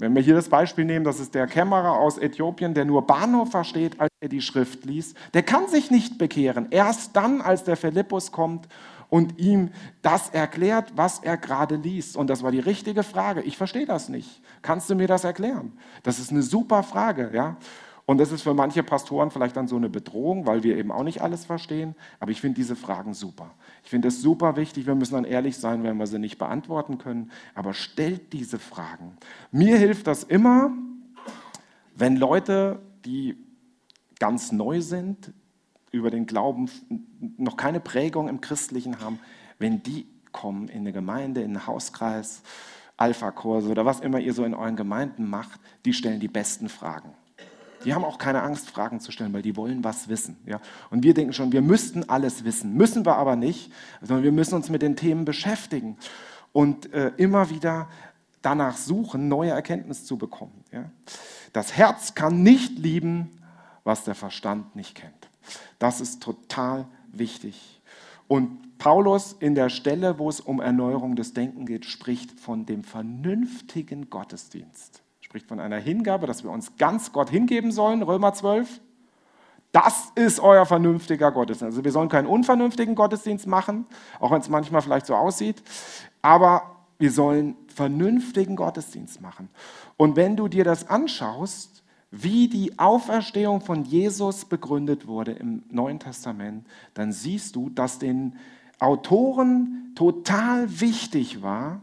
Wenn wir hier das Beispiel nehmen, das ist der Kämmerer aus Äthiopien, der nur Bahnhof versteht, als er die Schrift liest, der kann sich nicht bekehren. Erst dann, als der Philippus kommt und ihm das erklärt, was er gerade liest. Und das war die richtige Frage. Ich verstehe das nicht. Kannst du mir das erklären? Das ist eine super Frage, ja. Und das ist für manche Pastoren vielleicht dann so eine Bedrohung, weil wir eben auch nicht alles verstehen. Aber ich finde diese Fragen super. Ich finde es super wichtig. Wir müssen dann ehrlich sein, wenn wir sie nicht beantworten können. Aber stellt diese Fragen. Mir hilft das immer, wenn Leute, die ganz neu sind, über den Glauben noch keine Prägung im Christlichen haben, wenn die kommen in eine Gemeinde, in einen Hauskreis, Alpha-Kurse oder was immer ihr so in euren Gemeinden macht, die stellen die besten Fragen. Die haben auch keine Angst, Fragen zu stellen, weil die wollen was wissen. Ja? Und wir denken schon, wir müssten alles wissen. Müssen wir aber nicht, sondern wir müssen uns mit den Themen beschäftigen und äh, immer wieder danach suchen, neue Erkenntnisse zu bekommen. Ja? Das Herz kann nicht lieben, was der Verstand nicht kennt. Das ist total wichtig. Und Paulus in der Stelle, wo es um Erneuerung des Denkens geht, spricht von dem vernünftigen Gottesdienst. Spricht von einer Hingabe, dass wir uns ganz Gott hingeben sollen, Römer 12. Das ist euer vernünftiger Gottesdienst. Also wir sollen keinen unvernünftigen Gottesdienst machen, auch wenn es manchmal vielleicht so aussieht, aber wir sollen vernünftigen Gottesdienst machen. Und wenn du dir das anschaust, wie die Auferstehung von Jesus begründet wurde im Neuen Testament, dann siehst du, dass den Autoren total wichtig war,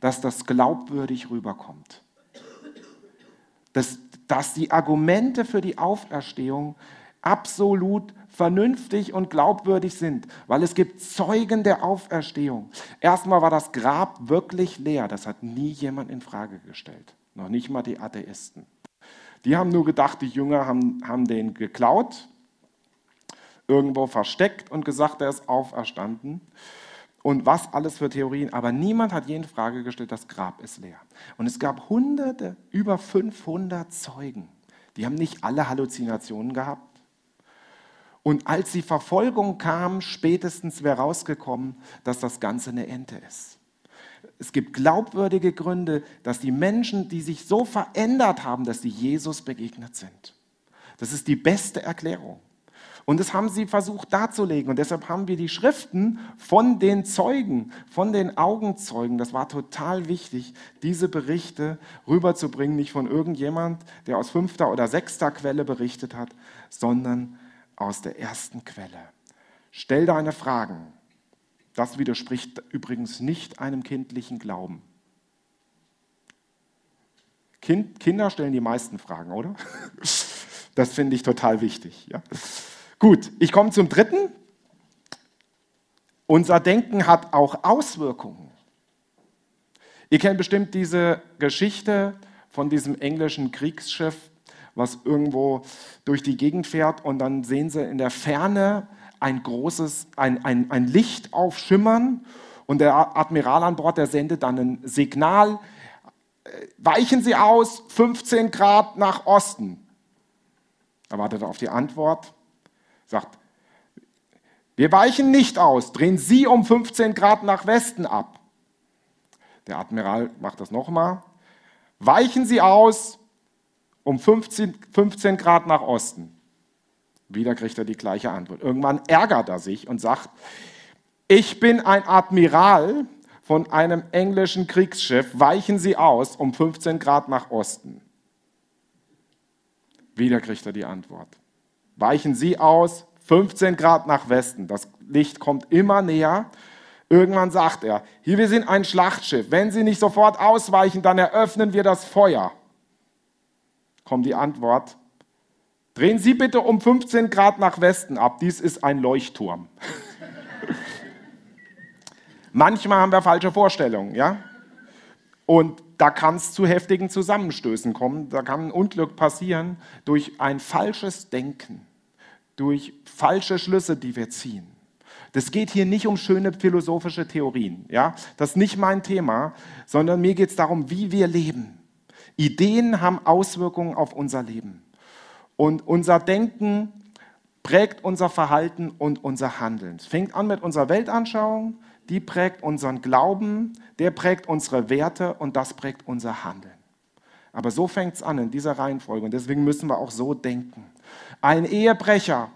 dass das glaubwürdig rüberkommt. Dass, dass die Argumente für die Auferstehung absolut vernünftig und glaubwürdig sind, weil es gibt Zeugen der Auferstehung. Erstmal war das Grab wirklich leer, das hat nie jemand in Frage gestellt, noch nicht mal die Atheisten. Die haben nur gedacht, die Jünger haben, haben den geklaut, irgendwo versteckt und gesagt, er ist auferstanden. Und was alles für Theorien. Aber niemand hat je in Frage gestellt, das Grab ist leer. Und es gab hunderte, über 500 Zeugen. Die haben nicht alle Halluzinationen gehabt. Und als die Verfolgung kam, spätestens wäre rausgekommen, dass das Ganze eine Ente ist es gibt glaubwürdige Gründe, dass die Menschen, die sich so verändert haben, dass sie Jesus begegnet sind. Das ist die beste Erklärung. Und das haben sie versucht darzulegen. Und deshalb haben wir die Schriften von den Zeugen, von den Augenzeugen, das war total wichtig, diese Berichte rüberzubringen, nicht von irgendjemand, der aus fünfter oder sechster Quelle berichtet hat, sondern aus der ersten Quelle. Stell deine Fragen. Das widerspricht übrigens nicht einem kindlichen Glauben. Kind, Kinder stellen die meisten Fragen, oder? Das finde ich total wichtig. Ja? Gut, ich komme zum dritten. Unser Denken hat auch Auswirkungen. Ihr kennt bestimmt diese Geschichte von diesem englischen Kriegsschiff, was irgendwo durch die Gegend fährt und dann sehen sie in der Ferne ein großes, ein, ein, ein Licht aufschimmern und der Admiral an Bord, der sendet dann ein Signal, äh, weichen Sie aus, 15 Grad nach Osten. Er wartet auf die Antwort, sagt, wir weichen nicht aus, drehen Sie um 15 Grad nach Westen ab. Der Admiral macht das nochmal. Weichen Sie aus um 15, 15 Grad nach Osten. Wieder kriegt er die gleiche Antwort. Irgendwann ärgert er sich und sagt, ich bin ein Admiral von einem englischen Kriegsschiff, weichen Sie aus um 15 Grad nach Osten. Wieder kriegt er die Antwort. Weichen Sie aus 15 Grad nach Westen. Das Licht kommt immer näher. Irgendwann sagt er, hier wir sind ein Schlachtschiff. Wenn Sie nicht sofort ausweichen, dann eröffnen wir das Feuer. Kommt die Antwort, drehen Sie bitte um 15 Grad nach Westen ab. Dies ist ein Leuchtturm. Manchmal haben wir falsche Vorstellungen, ja? Und da kann es zu heftigen Zusammenstößen kommen. Da kann ein Unglück passieren durch ein falsches Denken, durch falsche Schlüsse, die wir ziehen. Das geht hier nicht um schöne philosophische Theorien. Ja? Das ist nicht mein Thema, sondern mir geht es darum, wie wir leben. Ideen haben Auswirkungen auf unser Leben. Und unser Denken prägt unser Verhalten und unser Handeln. Es fängt an mit unserer Weltanschauung, die prägt unseren Glauben, der prägt unsere Werte und das prägt unser Handeln. Aber so fängt es an in dieser Reihenfolge und deswegen müssen wir auch so denken. Ein Ehebrecher,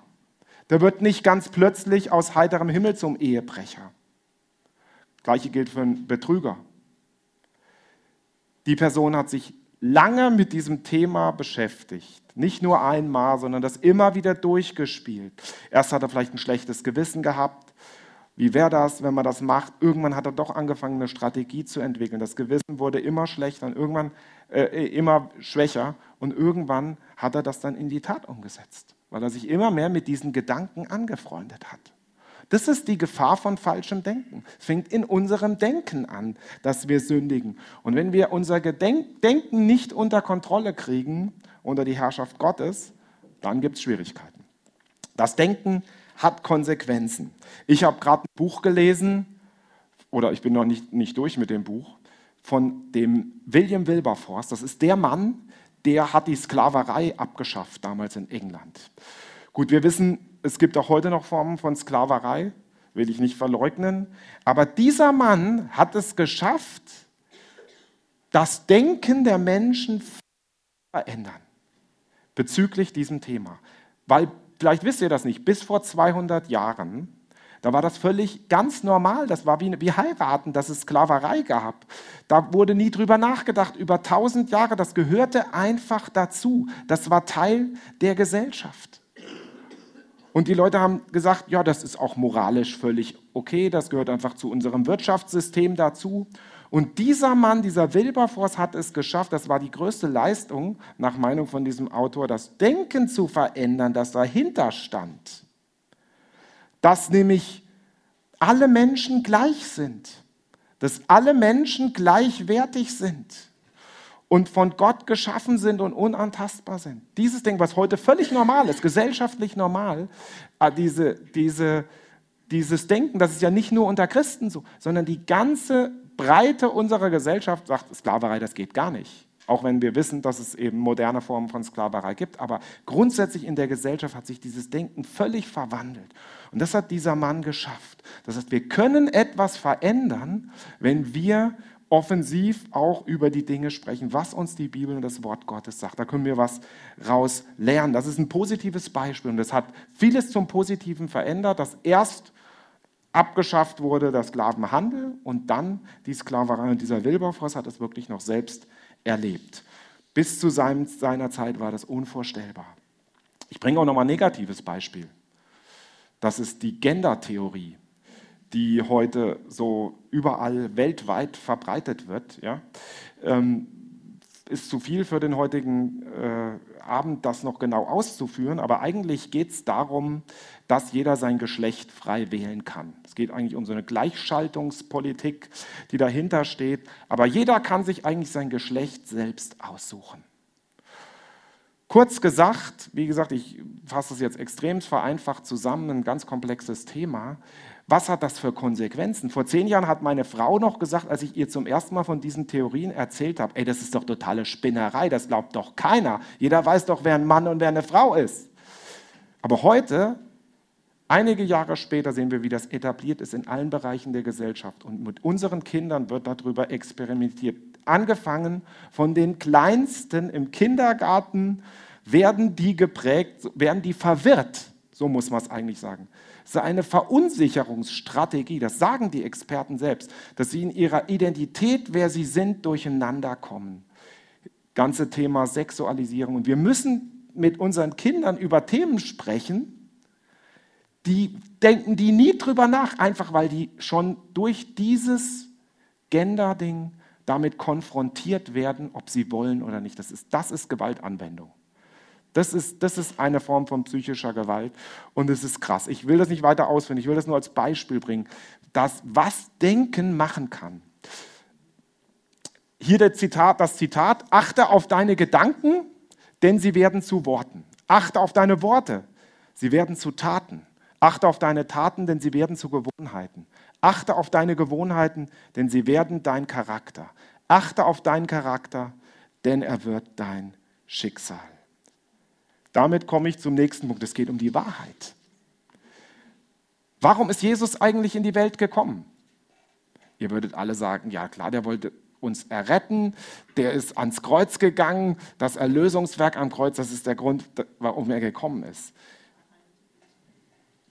der wird nicht ganz plötzlich aus heiterem Himmel zum Ehebrecher. Gleiche gilt für einen Betrüger. Die Person hat sich lange mit diesem Thema beschäftigt. Nicht nur einmal, sondern das immer wieder durchgespielt. Erst hat er vielleicht ein schlechtes Gewissen gehabt, wie wäre das, wenn man das macht? Irgendwann hat er doch angefangen, eine Strategie zu entwickeln. Das Gewissen wurde immer schlechter und irgendwann äh, immer schwächer. Und irgendwann hat er das dann in die Tat umgesetzt, weil er sich immer mehr mit diesen Gedanken angefreundet hat. Das ist die Gefahr von falschem Denken. Es fängt in unserem Denken an, dass wir sündigen. Und wenn wir unser Gedenk Denken nicht unter Kontrolle kriegen, unter die Herrschaft Gottes, dann gibt es Schwierigkeiten. Das Denken hat Konsequenzen. Ich habe gerade ein Buch gelesen, oder ich bin noch nicht, nicht durch mit dem Buch, von dem William Wilberforce. Das ist der Mann, der hat die Sklaverei abgeschafft, damals in England. Gut, wir wissen, es gibt auch heute noch Formen von Sklaverei, will ich nicht verleugnen. Aber dieser Mann hat es geschafft, das Denken der Menschen zu verändern bezüglich diesem Thema. Weil vielleicht wisst ihr das nicht, bis vor 200 Jahren, da war das völlig ganz normal. Das war wie, wie heiraten, dass es Sklaverei gab. Da wurde nie drüber nachgedacht. Über 1000 Jahre, das gehörte einfach dazu. Das war Teil der Gesellschaft. Und die Leute haben gesagt, ja, das ist auch moralisch völlig okay, das gehört einfach zu unserem Wirtschaftssystem dazu. Und dieser Mann, dieser Wilberforce hat es geschafft, das war die größte Leistung nach Meinung von diesem Autor, das Denken zu verändern, das dahinter stand. Dass nämlich alle Menschen gleich sind, dass alle Menschen gleichwertig sind und von Gott geschaffen sind und unantastbar sind. Dieses Ding, was heute völlig normal ist, gesellschaftlich normal, äh, diese, diese, dieses Denken, das ist ja nicht nur unter Christen so, sondern die ganze Breite unserer Gesellschaft sagt, Sklaverei, das geht gar nicht. Auch wenn wir wissen, dass es eben moderne Formen von Sklaverei gibt. Aber grundsätzlich in der Gesellschaft hat sich dieses Denken völlig verwandelt. Und das hat dieser Mann geschafft. Das heißt, wir können etwas verändern, wenn wir offensiv auch über die Dinge sprechen, was uns die Bibel und das Wort Gottes sagt. Da können wir was raus lernen. Das ist ein positives Beispiel und das hat vieles zum Positiven verändert, dass erst abgeschafft wurde der Sklavenhandel und dann die Sklaverei. Und dieser Wilberforce hat es wirklich noch selbst erlebt. Bis zu seinem, seiner Zeit war das unvorstellbar. Ich bringe auch noch mal ein negatives Beispiel. Das ist die Gender-Theorie, die heute so überall weltweit verbreitet wird. Ja? Ähm, ist zu viel für den heutigen äh, Abend, das noch genau auszuführen, aber eigentlich geht es darum, dass jeder sein Geschlecht frei wählen kann. Es geht eigentlich um so eine Gleichschaltungspolitik, die dahinter steht, aber jeder kann sich eigentlich sein Geschlecht selbst aussuchen. Kurz gesagt, wie gesagt, ich fasse es jetzt extrem vereinfacht zusammen, ein ganz komplexes Thema. Was hat das für Konsequenzen? Vor zehn Jahren hat meine Frau noch gesagt, als ich ihr zum ersten Mal von diesen Theorien erzählt habe, ey, das ist doch totale Spinnerei, das glaubt doch keiner. Jeder weiß doch, wer ein Mann und wer eine Frau ist. Aber heute, einige Jahre später, sehen wir, wie das etabliert ist in allen Bereichen der Gesellschaft. Und mit unseren Kindern wird darüber experimentiert. Angefangen von den Kleinsten im Kindergarten werden die geprägt, werden die verwirrt. So muss man es eigentlich sagen. Es ist eine Verunsicherungsstrategie, das sagen die Experten selbst, dass sie in ihrer Identität, wer sie sind, durcheinander kommen. Ganze Thema Sexualisierung. Und wir müssen mit unseren Kindern über Themen sprechen, die denken die nie drüber nach, einfach weil die schon durch dieses Gender-Ding damit konfrontiert werden, ob sie wollen oder nicht. Das ist, das ist Gewaltanwendung. Das ist, das ist eine Form von psychischer Gewalt und es ist krass. Ich will das nicht weiter ausführen, ich will das nur als Beispiel bringen, dass was Denken machen kann. Hier Zitat, das Zitat, achte auf deine Gedanken, denn sie werden zu Worten. Achte auf deine Worte, sie werden zu Taten. Achte auf deine Taten, denn sie werden zu Gewohnheiten. Achte auf deine Gewohnheiten, denn sie werden dein Charakter. Achte auf deinen Charakter, denn er wird dein Schicksal. Damit komme ich zum nächsten Punkt. Es geht um die Wahrheit. Warum ist Jesus eigentlich in die Welt gekommen? Ihr würdet alle sagen, ja klar, der wollte uns erretten, der ist ans Kreuz gegangen, das Erlösungswerk am Kreuz, das ist der Grund, warum er gekommen ist.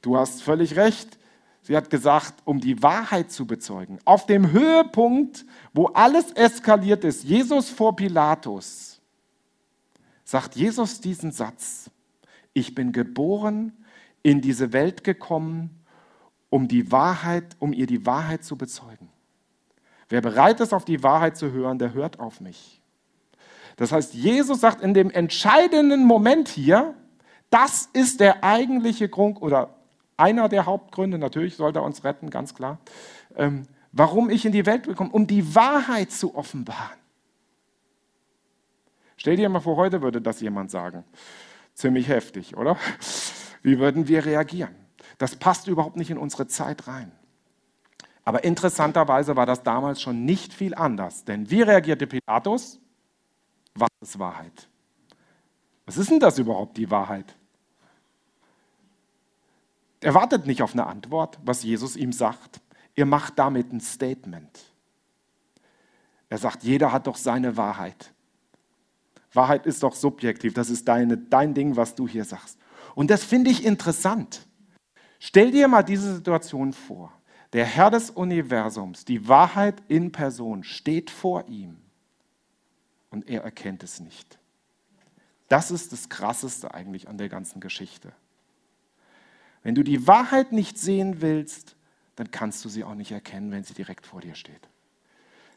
Du hast völlig recht. Sie hat gesagt, um die Wahrheit zu bezeugen. Auf dem Höhepunkt, wo alles eskaliert ist, Jesus vor Pilatus, sagt Jesus diesen Satz. Ich bin geboren, in diese Welt gekommen, um die Wahrheit, um ihr die Wahrheit zu bezeugen. Wer bereit ist, auf die Wahrheit zu hören, der hört auf mich. Das heißt, Jesus sagt in dem entscheidenden Moment hier, das ist der eigentliche Grund oder einer der Hauptgründe, natürlich sollte er uns retten, ganz klar, ähm, warum ich in die Welt gekommen um die Wahrheit zu offenbaren. Stell dir mal vor, heute würde das jemand sagen. Ziemlich heftig, oder? Wie würden wir reagieren? Das passt überhaupt nicht in unsere Zeit rein. Aber interessanterweise war das damals schon nicht viel anders. Denn wie reagierte Pilatus? Was ist Wahrheit? Was ist denn das überhaupt, die Wahrheit? Er wartet nicht auf eine Antwort, was Jesus ihm sagt. Er macht damit ein Statement. Er sagt, jeder hat doch seine Wahrheit. Wahrheit ist doch subjektiv, das ist deine, dein Ding, was du hier sagst. Und das finde ich interessant. Stell dir mal diese Situation vor. Der Herr des Universums, die Wahrheit in Person, steht vor ihm und er erkennt es nicht. Das ist das Krasseste eigentlich an der ganzen Geschichte. Wenn du die Wahrheit nicht sehen willst, dann kannst du sie auch nicht erkennen, wenn sie direkt vor dir steht.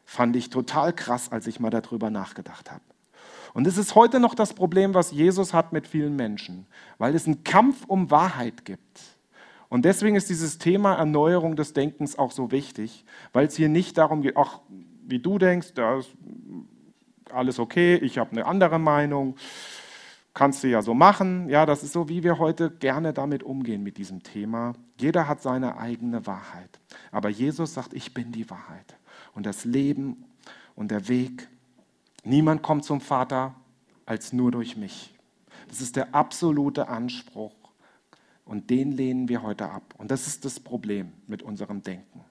Fand ich total krass, als ich mal darüber nachgedacht habe. Und es ist heute noch das Problem, was Jesus hat mit vielen Menschen, weil es einen Kampf um Wahrheit gibt. Und deswegen ist dieses Thema Erneuerung des Denkens auch so wichtig, weil es hier nicht darum geht, ach, wie du denkst, da ist alles okay, ich habe eine andere Meinung kannst du ja so machen. Ja, das ist so, wie wir heute gerne damit umgehen mit diesem Thema. Jeder hat seine eigene Wahrheit. Aber Jesus sagt, ich bin die Wahrheit und das Leben und der Weg. Niemand kommt zum Vater als nur durch mich. Das ist der absolute Anspruch und den lehnen wir heute ab. Und das ist das Problem mit unserem Denken.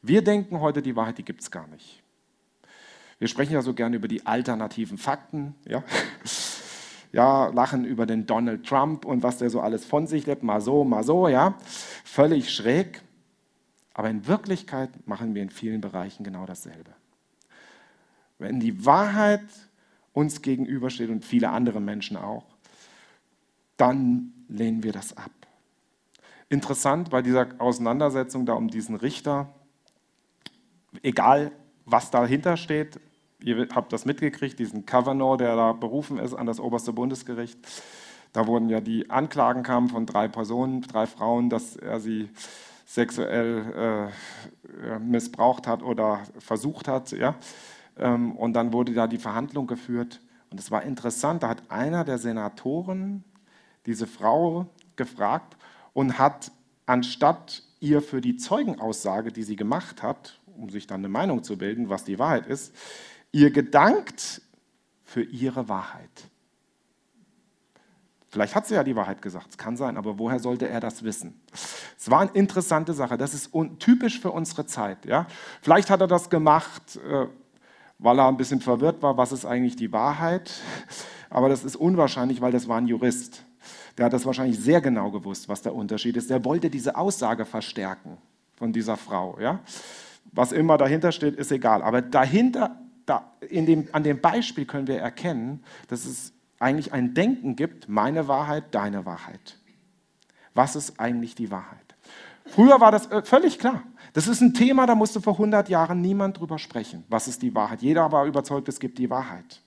Wir denken heute, die Wahrheit, die gibt es gar nicht. Wir sprechen ja so gerne über die alternativen Fakten. Ja? ja, lachen über den Donald Trump und was der so alles von sich lebt, mal so, mal so, ja, völlig schräg. Aber in Wirklichkeit machen wir in vielen Bereichen genau dasselbe. Wenn die Wahrheit uns gegenübersteht und viele andere Menschen auch, dann lehnen wir das ab. Interessant bei dieser Auseinandersetzung da um diesen Richter, egal was dahinter steht, ihr habt das mitgekriegt, diesen Kavanaugh, der da berufen ist an das oberste Bundesgericht. Da wurden ja die Anklagen kamen von drei Personen, drei Frauen, dass er sie sexuell äh, missbraucht hat oder versucht hat. Ja? Ähm, und dann wurde da die Verhandlung geführt. Und es war interessant, da hat einer der Senatoren diese Frau gefragt und hat anstatt ihr für die Zeugenaussage, die sie gemacht hat, um sich dann eine Meinung zu bilden, was die Wahrheit ist, ihr gedankt für ihre Wahrheit. Vielleicht hat sie ja die Wahrheit gesagt, es kann sein, aber woher sollte er das wissen? Es war eine interessante Sache, das ist typisch für unsere Zeit. Ja? Vielleicht hat er das gemacht, äh, weil er ein bisschen verwirrt war, was ist eigentlich die Wahrheit, aber das ist unwahrscheinlich, weil das war ein Jurist. Der hat das wahrscheinlich sehr genau gewusst, was der Unterschied ist. Der wollte diese Aussage verstärken von dieser Frau. Ja? Was immer dahinter steht, ist egal. Aber dahinter, da, in dem, an dem Beispiel können wir erkennen, dass es eigentlich ein Denken gibt, meine Wahrheit, deine Wahrheit. Was ist eigentlich die Wahrheit? Früher war das äh, völlig klar. Das ist ein Thema, da musste vor 100 Jahren niemand drüber sprechen. Was ist die Wahrheit? Jeder war überzeugt, es gibt die Wahrheit.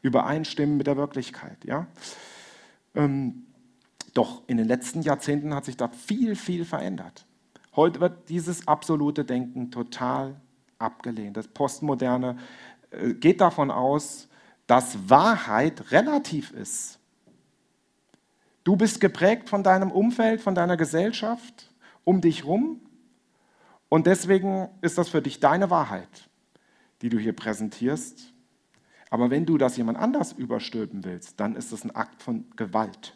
Übereinstimmen mit der Wirklichkeit. Ja? Ähm, doch in den letzten Jahrzehnten hat sich da viel, viel verändert. Heute wird dieses absolute Denken total abgelehnt. Das Postmoderne äh, geht davon aus, dass Wahrheit relativ ist. Du bist geprägt von deinem Umfeld, von deiner Gesellschaft um dich rum und deswegen ist das für dich deine Wahrheit, die du hier präsentierst. Aber wenn du das jemand anders überstülpen willst, dann ist es ein Akt von Gewalt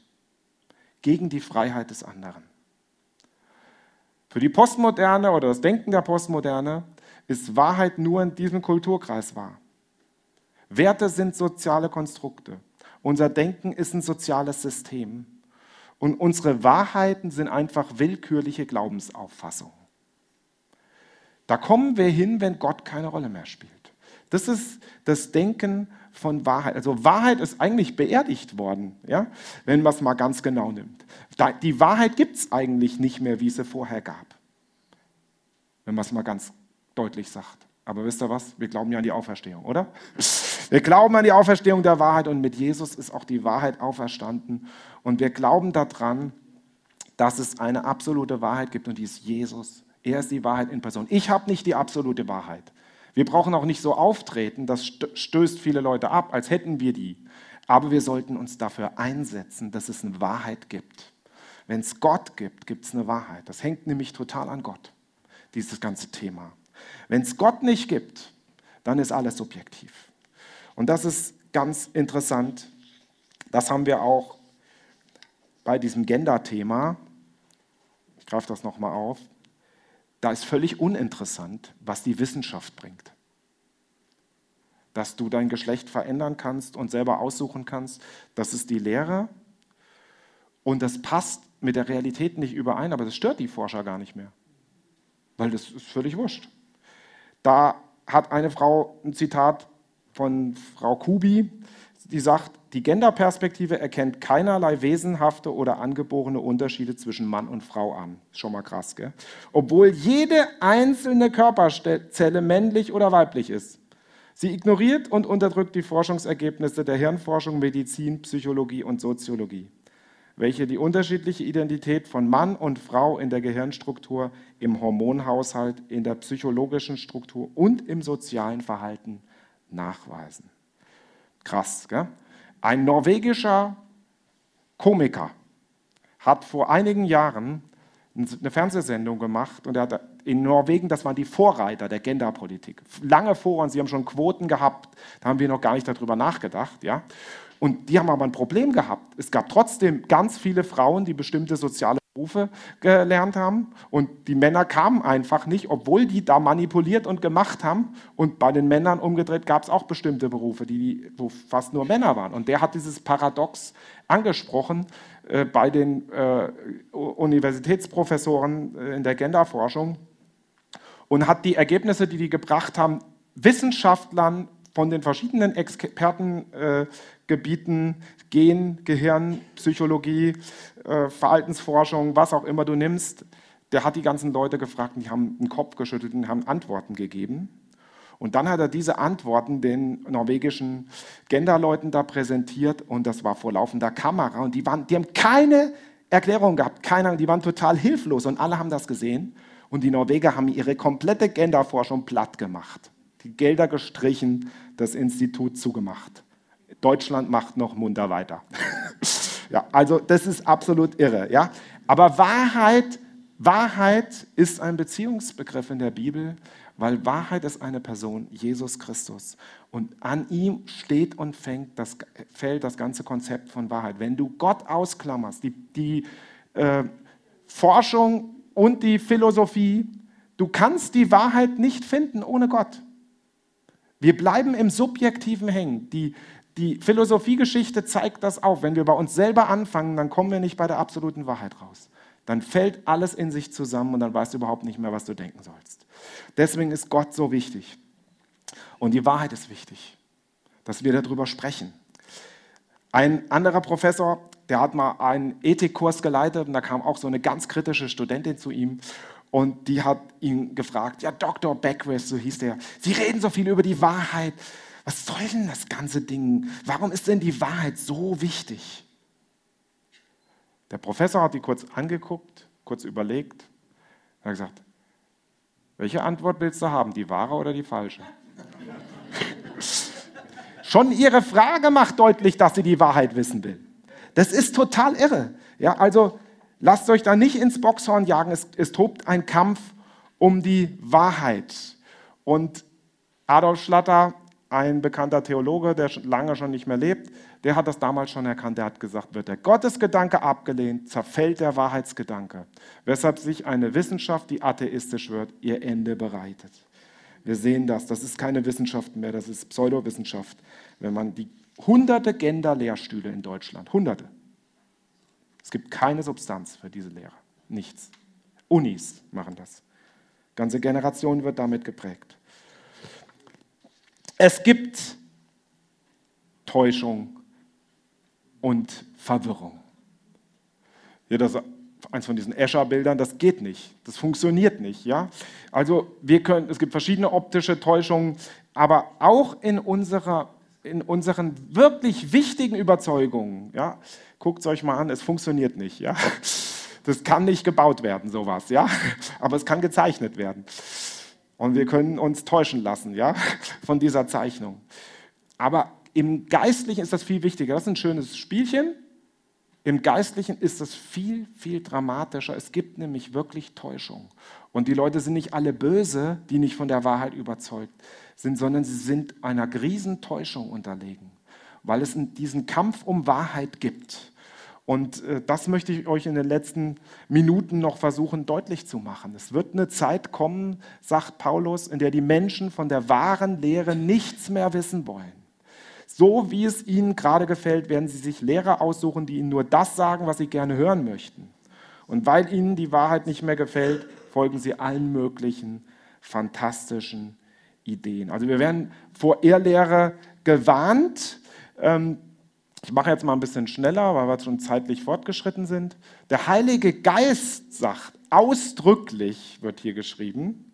gegen die Freiheit des anderen. Für die Postmoderne oder das Denken der Postmoderne ist Wahrheit nur in diesem Kulturkreis wahr. Werte sind soziale Konstrukte. Unser Denken ist ein soziales System. Und unsere Wahrheiten sind einfach willkürliche Glaubensauffassungen. Da kommen wir hin, wenn Gott keine Rolle mehr spielt. Das ist das Denken von Wahrheit. Also Wahrheit ist eigentlich beerdigt worden, ja? wenn man es mal ganz genau nimmt. Die Wahrheit gibt es eigentlich nicht mehr, wie es sie vorher gab. Wenn man es mal ganz deutlich sagt. Aber wisst ihr was? Wir glauben ja an die Auferstehung, oder? Wir glauben an die Auferstehung der Wahrheit und mit Jesus ist auch die Wahrheit auferstanden. Und wir glauben daran, dass es eine absolute Wahrheit gibt und die ist Jesus. Er ist die Wahrheit in Person. Ich habe nicht die absolute Wahrheit. Wir brauchen auch nicht so auftreten, das stößt viele Leute ab, als hätten wir die. Aber wir sollten uns dafür einsetzen, dass es eine Wahrheit gibt. Wenn es Gott gibt, gibt es eine Wahrheit. Das hängt nämlich total an Gott, dieses ganze Thema. Wenn es Gott nicht gibt, dann ist alles subjektiv. Und das ist ganz interessant. Das haben wir auch bei diesem Gender-Thema. Ich greife das nochmal auf. Da ist völlig uninteressant, was die Wissenschaft bringt. Dass du dein Geschlecht verändern kannst und selber aussuchen kannst, das ist die Lehre. Und das passt mit der Realität nicht überein, aber das stört die Forscher gar nicht mehr. Weil das ist völlig wurscht. Da hat eine Frau ein Zitat von Frau Kubi, die sagt, die Genderperspektive erkennt keinerlei wesenhafte oder angeborene Unterschiede zwischen Mann und Frau an. Schon mal krass, gell? Obwohl jede einzelne Körperzelle männlich oder weiblich ist. Sie ignoriert und unterdrückt die Forschungsergebnisse der Hirnforschung, Medizin, Psychologie und Soziologie welche die unterschiedliche Identität von Mann und Frau in der Gehirnstruktur, im Hormonhaushalt, in der psychologischen Struktur und im sozialen Verhalten nachweisen. Krass, gell? Ein norwegischer Komiker hat vor einigen Jahren eine Fernsehsendung gemacht und er hat in Norwegen, das waren die Vorreiter der Genderpolitik. Lange vor uns, sie haben schon Quoten gehabt, da haben wir noch gar nicht darüber nachgedacht. Ja? Und die haben aber ein Problem gehabt. Es gab trotzdem ganz viele Frauen, die bestimmte soziale Berufe gelernt haben. Und die Männer kamen einfach nicht, obwohl die da manipuliert und gemacht haben. Und bei den Männern umgedreht gab es auch bestimmte Berufe, die, wo fast nur Männer waren. Und der hat dieses Paradox angesprochen äh, bei den äh, Universitätsprofessoren äh, in der Genderforschung und hat die Ergebnisse, die die gebracht haben, Wissenschaftlern von den verschiedenen Expertengebieten, äh, Gen, Gehirn, Psychologie, äh, Verhaltensforschung, was auch immer du nimmst, der hat die ganzen Leute gefragt und die haben den Kopf geschüttelt und haben Antworten gegeben. Und dann hat er diese Antworten den norwegischen Genderleuten da präsentiert und das war vor laufender Kamera und die, waren, die haben keine Erklärung gehabt, keiner, die waren total hilflos und alle haben das gesehen und die Norweger haben ihre komplette Genderforschung platt gemacht Gelder gestrichen, das Institut zugemacht. Deutschland macht noch munter weiter. ja, also das ist absolut irre. Ja? Aber Wahrheit Wahrheit ist ein Beziehungsbegriff in der Bibel, weil Wahrheit ist eine Person, Jesus Christus. Und an ihm steht und fängt das, fällt das ganze Konzept von Wahrheit. Wenn du Gott ausklammerst, die, die äh, Forschung und die Philosophie, du kannst die Wahrheit nicht finden ohne Gott. Wir bleiben im Subjektiven hängen. Die, die Philosophiegeschichte zeigt das auf. Wenn wir bei uns selber anfangen, dann kommen wir nicht bei der absoluten Wahrheit raus. Dann fällt alles in sich zusammen und dann weißt du überhaupt nicht mehr, was du denken sollst. Deswegen ist Gott so wichtig. Und die Wahrheit ist wichtig, dass wir darüber sprechen. Ein anderer Professor, der hat mal einen Ethikkurs geleitet und da kam auch so eine ganz kritische Studentin zu ihm und die hat ihn gefragt, ja, Dr. Beckwith, so hieß der, Sie reden so viel über die Wahrheit. Was soll denn das ganze Ding? Warum ist denn die Wahrheit so wichtig? Der Professor hat die kurz angeguckt, kurz überlegt, und hat gesagt, welche Antwort willst du haben, die wahre oder die falsche? Schon ihre Frage macht deutlich, dass sie die Wahrheit wissen will. Das ist total irre. Ja, also lasst euch da nicht ins Boxhorn jagen. Es, es tobt ein Kampf um die Wahrheit. Und Adolf Schlatter, ein bekannter Theologe, der lange schon nicht mehr lebt, der hat das damals schon erkannt. Der hat gesagt, wird der Gottesgedanke abgelehnt, zerfällt der Wahrheitsgedanke. Weshalb sich eine Wissenschaft, die atheistisch wird, ihr Ende bereitet. Wir sehen das. Das ist keine Wissenschaft mehr, das ist Pseudowissenschaft. Wenn man die hunderte Gender-Lehrstühle in Deutschland, hunderte. Es gibt keine Substanz für diese Lehre. Nichts. Unis machen das. Ganze Generation wird damit geprägt. Es gibt Täuschung und Verwirrung. Hier das eins von diesen Escher-Bildern, das geht nicht, das funktioniert nicht. Ja? Also wir können, es gibt verschiedene optische Täuschungen, aber auch in unserer in unseren wirklich wichtigen Überzeugungen, ja, guckt es euch mal an, es funktioniert nicht, ja. Das kann nicht gebaut werden, sowas, ja, aber es kann gezeichnet werden. Und wir können uns täuschen lassen, ja, von dieser Zeichnung. Aber im Geistlichen ist das viel wichtiger. Das ist ein schönes Spielchen. Im Geistlichen ist das viel, viel dramatischer. Es gibt nämlich wirklich Täuschung. Und die Leute sind nicht alle böse, die nicht von der Wahrheit überzeugt sind, sondern sie sind einer Riesentäuschung unterlegen, weil es diesen Kampf um Wahrheit gibt. Und äh, das möchte ich euch in den letzten Minuten noch versuchen deutlich zu machen. Es wird eine Zeit kommen, sagt Paulus, in der die Menschen von der wahren Lehre nichts mehr wissen wollen. So wie es ihnen gerade gefällt, werden sie sich Lehrer aussuchen, die ihnen nur das sagen, was sie gerne hören möchten. Und weil ihnen die Wahrheit nicht mehr gefällt, folgen sie allen möglichen fantastischen Ideen. Also wir werden vor Irrlehre gewarnt. Ähm, ich mache jetzt mal ein bisschen schneller, weil wir schon zeitlich fortgeschritten sind. Der Heilige Geist sagt ausdrücklich, wird hier geschrieben,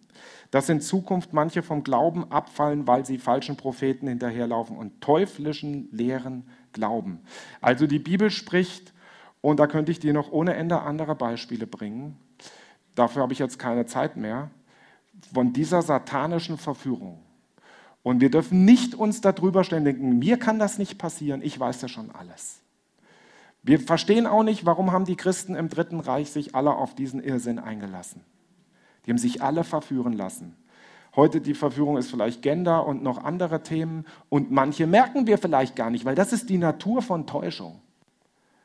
dass in Zukunft manche vom Glauben abfallen, weil sie falschen Propheten hinterherlaufen und teuflischen Lehren glauben. Also die Bibel spricht, und da könnte ich dir noch ohne Ende andere Beispiele bringen. Dafür habe ich jetzt keine Zeit mehr von dieser satanischen Verführung. Und wir dürfen nicht uns darüber stellen, denken, mir kann das nicht passieren, ich weiß ja schon alles. Wir verstehen auch nicht, warum haben die Christen im Dritten Reich sich alle auf diesen Irrsinn eingelassen. Die haben sich alle verführen lassen. Heute die Verführung ist vielleicht Gender und noch andere Themen und manche merken wir vielleicht gar nicht, weil das ist die Natur von Täuschung.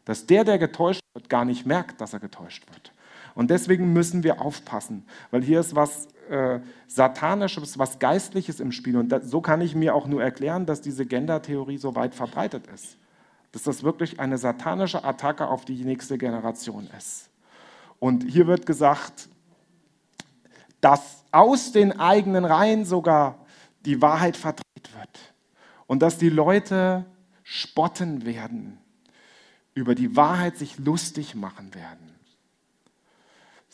Dass der, der getäuscht wird, gar nicht merkt, dass er getäuscht wird. Und deswegen müssen wir aufpassen, weil hier ist was äh, Satanisches, was Geistliches im Spiel. Und das, so kann ich mir auch nur erklären, dass diese Gender-Theorie so weit verbreitet ist. Dass das wirklich eine satanische Attacke auf die nächste Generation ist. Und hier wird gesagt, dass aus den eigenen Reihen sogar die Wahrheit verdreht wird. Und dass die Leute spotten werden, über die Wahrheit sich lustig machen werden.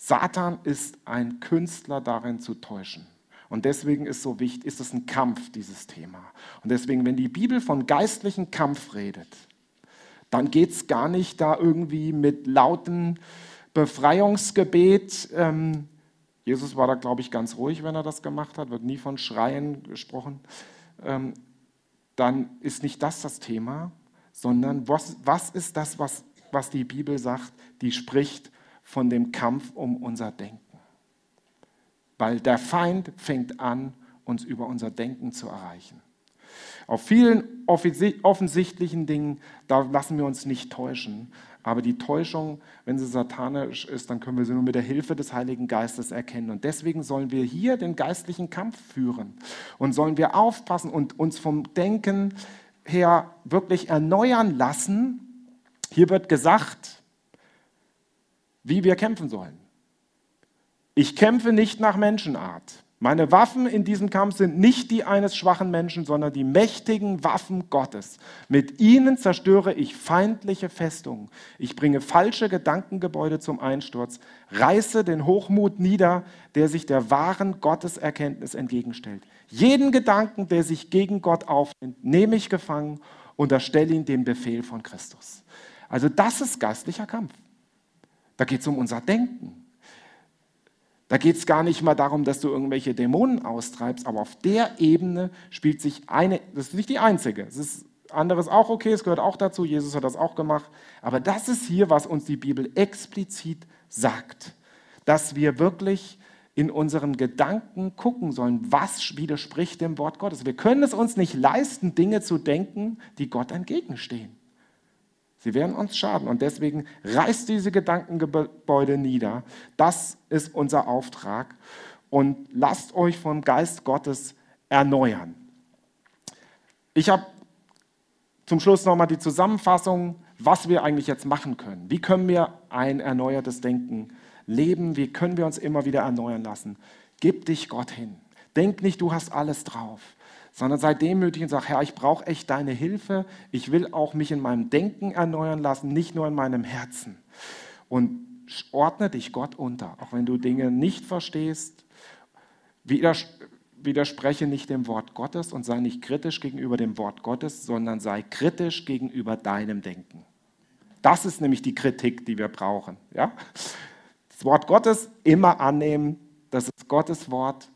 Satan ist ein Künstler darin zu täuschen. Und deswegen ist so wichtig, ist es ein Kampf, dieses Thema. Und deswegen, wenn die Bibel von geistlichen Kampf redet, dann geht es gar nicht da irgendwie mit lauten Befreiungsgebet. Ähm, Jesus war da, glaube ich, ganz ruhig, wenn er das gemacht hat, wird nie von Schreien gesprochen. Ähm, dann ist nicht das das Thema, sondern was, was ist das, was, was die Bibel sagt? Die spricht von dem Kampf um unser Denken. Weil der Feind fängt an, uns über unser Denken zu erreichen. Auf vielen offensichtlichen Dingen, da lassen wir uns nicht täuschen. Aber die Täuschung, wenn sie satanisch ist, dann können wir sie nur mit der Hilfe des Heiligen Geistes erkennen. Und deswegen sollen wir hier den geistlichen Kampf führen und sollen wir aufpassen und uns vom Denken her wirklich erneuern lassen. Hier wird gesagt, wie wir kämpfen sollen. Ich kämpfe nicht nach Menschenart. Meine Waffen in diesem Kampf sind nicht die eines schwachen Menschen, sondern die mächtigen Waffen Gottes. Mit ihnen zerstöre ich feindliche Festungen. Ich bringe falsche Gedankengebäude zum Einsturz, reiße den Hochmut nieder, der sich der wahren Gotteserkenntnis entgegenstellt. Jeden Gedanken, der sich gegen Gott aufnimmt, nehme ich gefangen und erstelle ihn dem Befehl von Christus. Also das ist geistlicher Kampf. Da geht es um unser Denken. Da geht es gar nicht mal darum, dass du irgendwelche Dämonen austreibst, aber auf der Ebene spielt sich eine, das ist nicht die einzige, es ist anderes auch okay, es gehört auch dazu, Jesus hat das auch gemacht, aber das ist hier, was uns die Bibel explizit sagt, dass wir wirklich in unseren Gedanken gucken sollen, was widerspricht dem Wort Gottes. Wir können es uns nicht leisten, Dinge zu denken, die Gott entgegenstehen. Sie werden uns schaden und deswegen reißt diese Gedankengebäude nieder. Das ist unser Auftrag und lasst euch vom Geist Gottes erneuern. Ich habe zum Schluss nochmal die Zusammenfassung, was wir eigentlich jetzt machen können. Wie können wir ein erneuertes Denken leben? Wie können wir uns immer wieder erneuern lassen? Gib dich Gott hin. Denk nicht, du hast alles drauf sondern sei demütig und sag, Herr, ich brauche echt deine Hilfe. Ich will auch mich in meinem Denken erneuern lassen, nicht nur in meinem Herzen. Und ordne dich Gott unter, auch wenn du Dinge nicht verstehst. widerspreche nicht dem Wort Gottes und sei nicht kritisch gegenüber dem Wort Gottes, sondern sei kritisch gegenüber deinem Denken. Das ist nämlich die Kritik, die wir brauchen. Ja? Das Wort Gottes immer annehmen, das ist Gottes Wort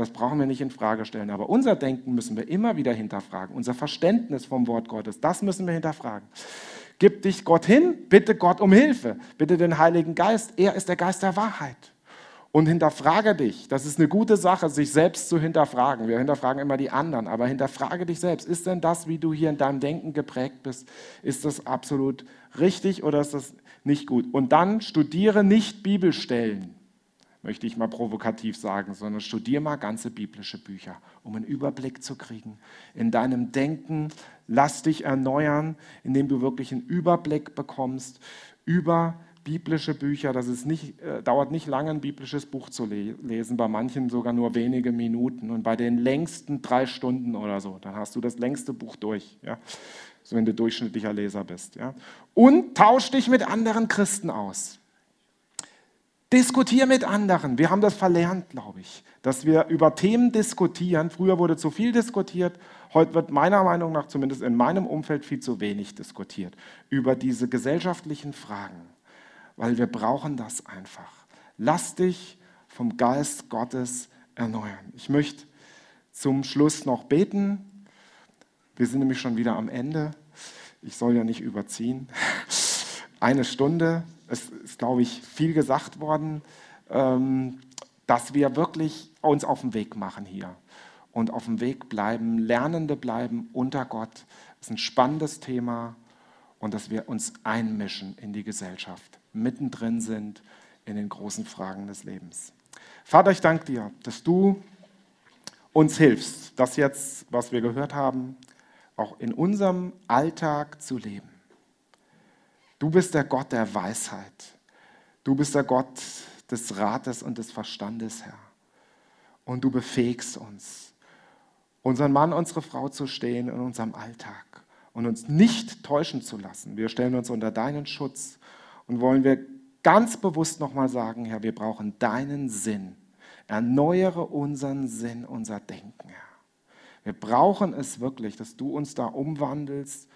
das brauchen wir nicht in Frage stellen. Aber unser Denken müssen wir immer wieder hinterfragen. Unser Verständnis vom Wort Gottes, das müssen wir hinterfragen. Gib dich Gott hin, bitte Gott um Hilfe, bitte den Heiligen Geist. Er ist der Geist der Wahrheit. Und hinterfrage dich. Das ist eine gute Sache, sich selbst zu hinterfragen. Wir hinterfragen immer die anderen, aber hinterfrage dich selbst. Ist denn das, wie du hier in deinem Denken geprägt bist, ist das absolut richtig oder ist das nicht gut? Und dann studiere nicht Bibelstellen möchte ich mal provokativ sagen, sondern studier mal ganze biblische Bücher, um einen Überblick zu kriegen. In deinem Denken lass dich erneuern, indem du wirklich einen Überblick bekommst über biblische Bücher. Das ist nicht, äh, dauert nicht lange, ein biblisches Buch zu le lesen, bei manchen sogar nur wenige Minuten und bei den längsten drei Stunden oder so. Dann hast du das längste Buch durch. Ja? So, wenn du durchschnittlicher Leser bist. Ja? Und tausch dich mit anderen Christen aus. Diskutier mit anderen. Wir haben das verlernt, glaube ich, dass wir über Themen diskutieren. Früher wurde zu viel diskutiert. Heute wird meiner Meinung nach, zumindest in meinem Umfeld, viel zu wenig diskutiert über diese gesellschaftlichen Fragen, weil wir brauchen das einfach. Lass dich vom Geist Gottes erneuern. Ich möchte zum Schluss noch beten. Wir sind nämlich schon wieder am Ende. Ich soll ja nicht überziehen. Eine Stunde. Es ist, glaube ich, viel gesagt worden, ähm, dass wir wirklich uns auf den Weg machen hier und auf dem Weg bleiben, Lernende bleiben unter Gott. Das ist ein spannendes Thema und dass wir uns einmischen in die Gesellschaft, mittendrin sind in den großen Fragen des Lebens. Vater, ich danke dir, dass du uns hilfst, das jetzt, was wir gehört haben, auch in unserem Alltag zu leben. Du bist der Gott der Weisheit. Du bist der Gott des Rates und des Verstandes, Herr. Und du befähigst uns, unseren Mann, unsere Frau zu stehen in unserem Alltag und uns nicht täuschen zu lassen. Wir stellen uns unter deinen Schutz und wollen wir ganz bewusst nochmal sagen, Herr, wir brauchen deinen Sinn. Erneuere unseren Sinn, unser Denken, Herr. Wir brauchen es wirklich, dass du uns da umwandelst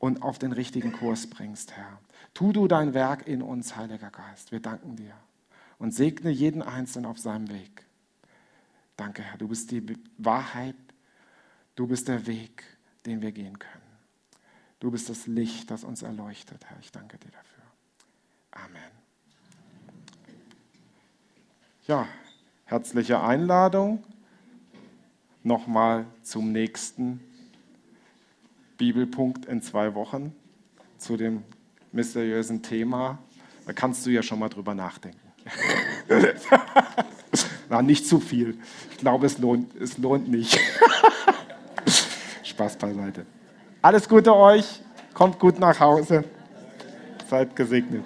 und auf den richtigen Kurs bringst, Herr. Tu du dein Werk in uns, Heiliger Geist. Wir danken dir und segne jeden Einzelnen auf seinem Weg. Danke, Herr. Du bist die Wahrheit. Du bist der Weg, den wir gehen können. Du bist das Licht, das uns erleuchtet, Herr. Ich danke dir dafür. Amen. ja, herzliche Einladung nochmal zum nächsten Bibelpunkt in zwei Wochen zu dem mysteriösen Thema. Da kannst du ja schon mal drüber nachdenken. Na, nicht zu viel. Ich glaube, es lohnt, es lohnt nicht. Spaß beiseite. Alles Gute euch. Kommt gut nach Hause. Seid gesegnet.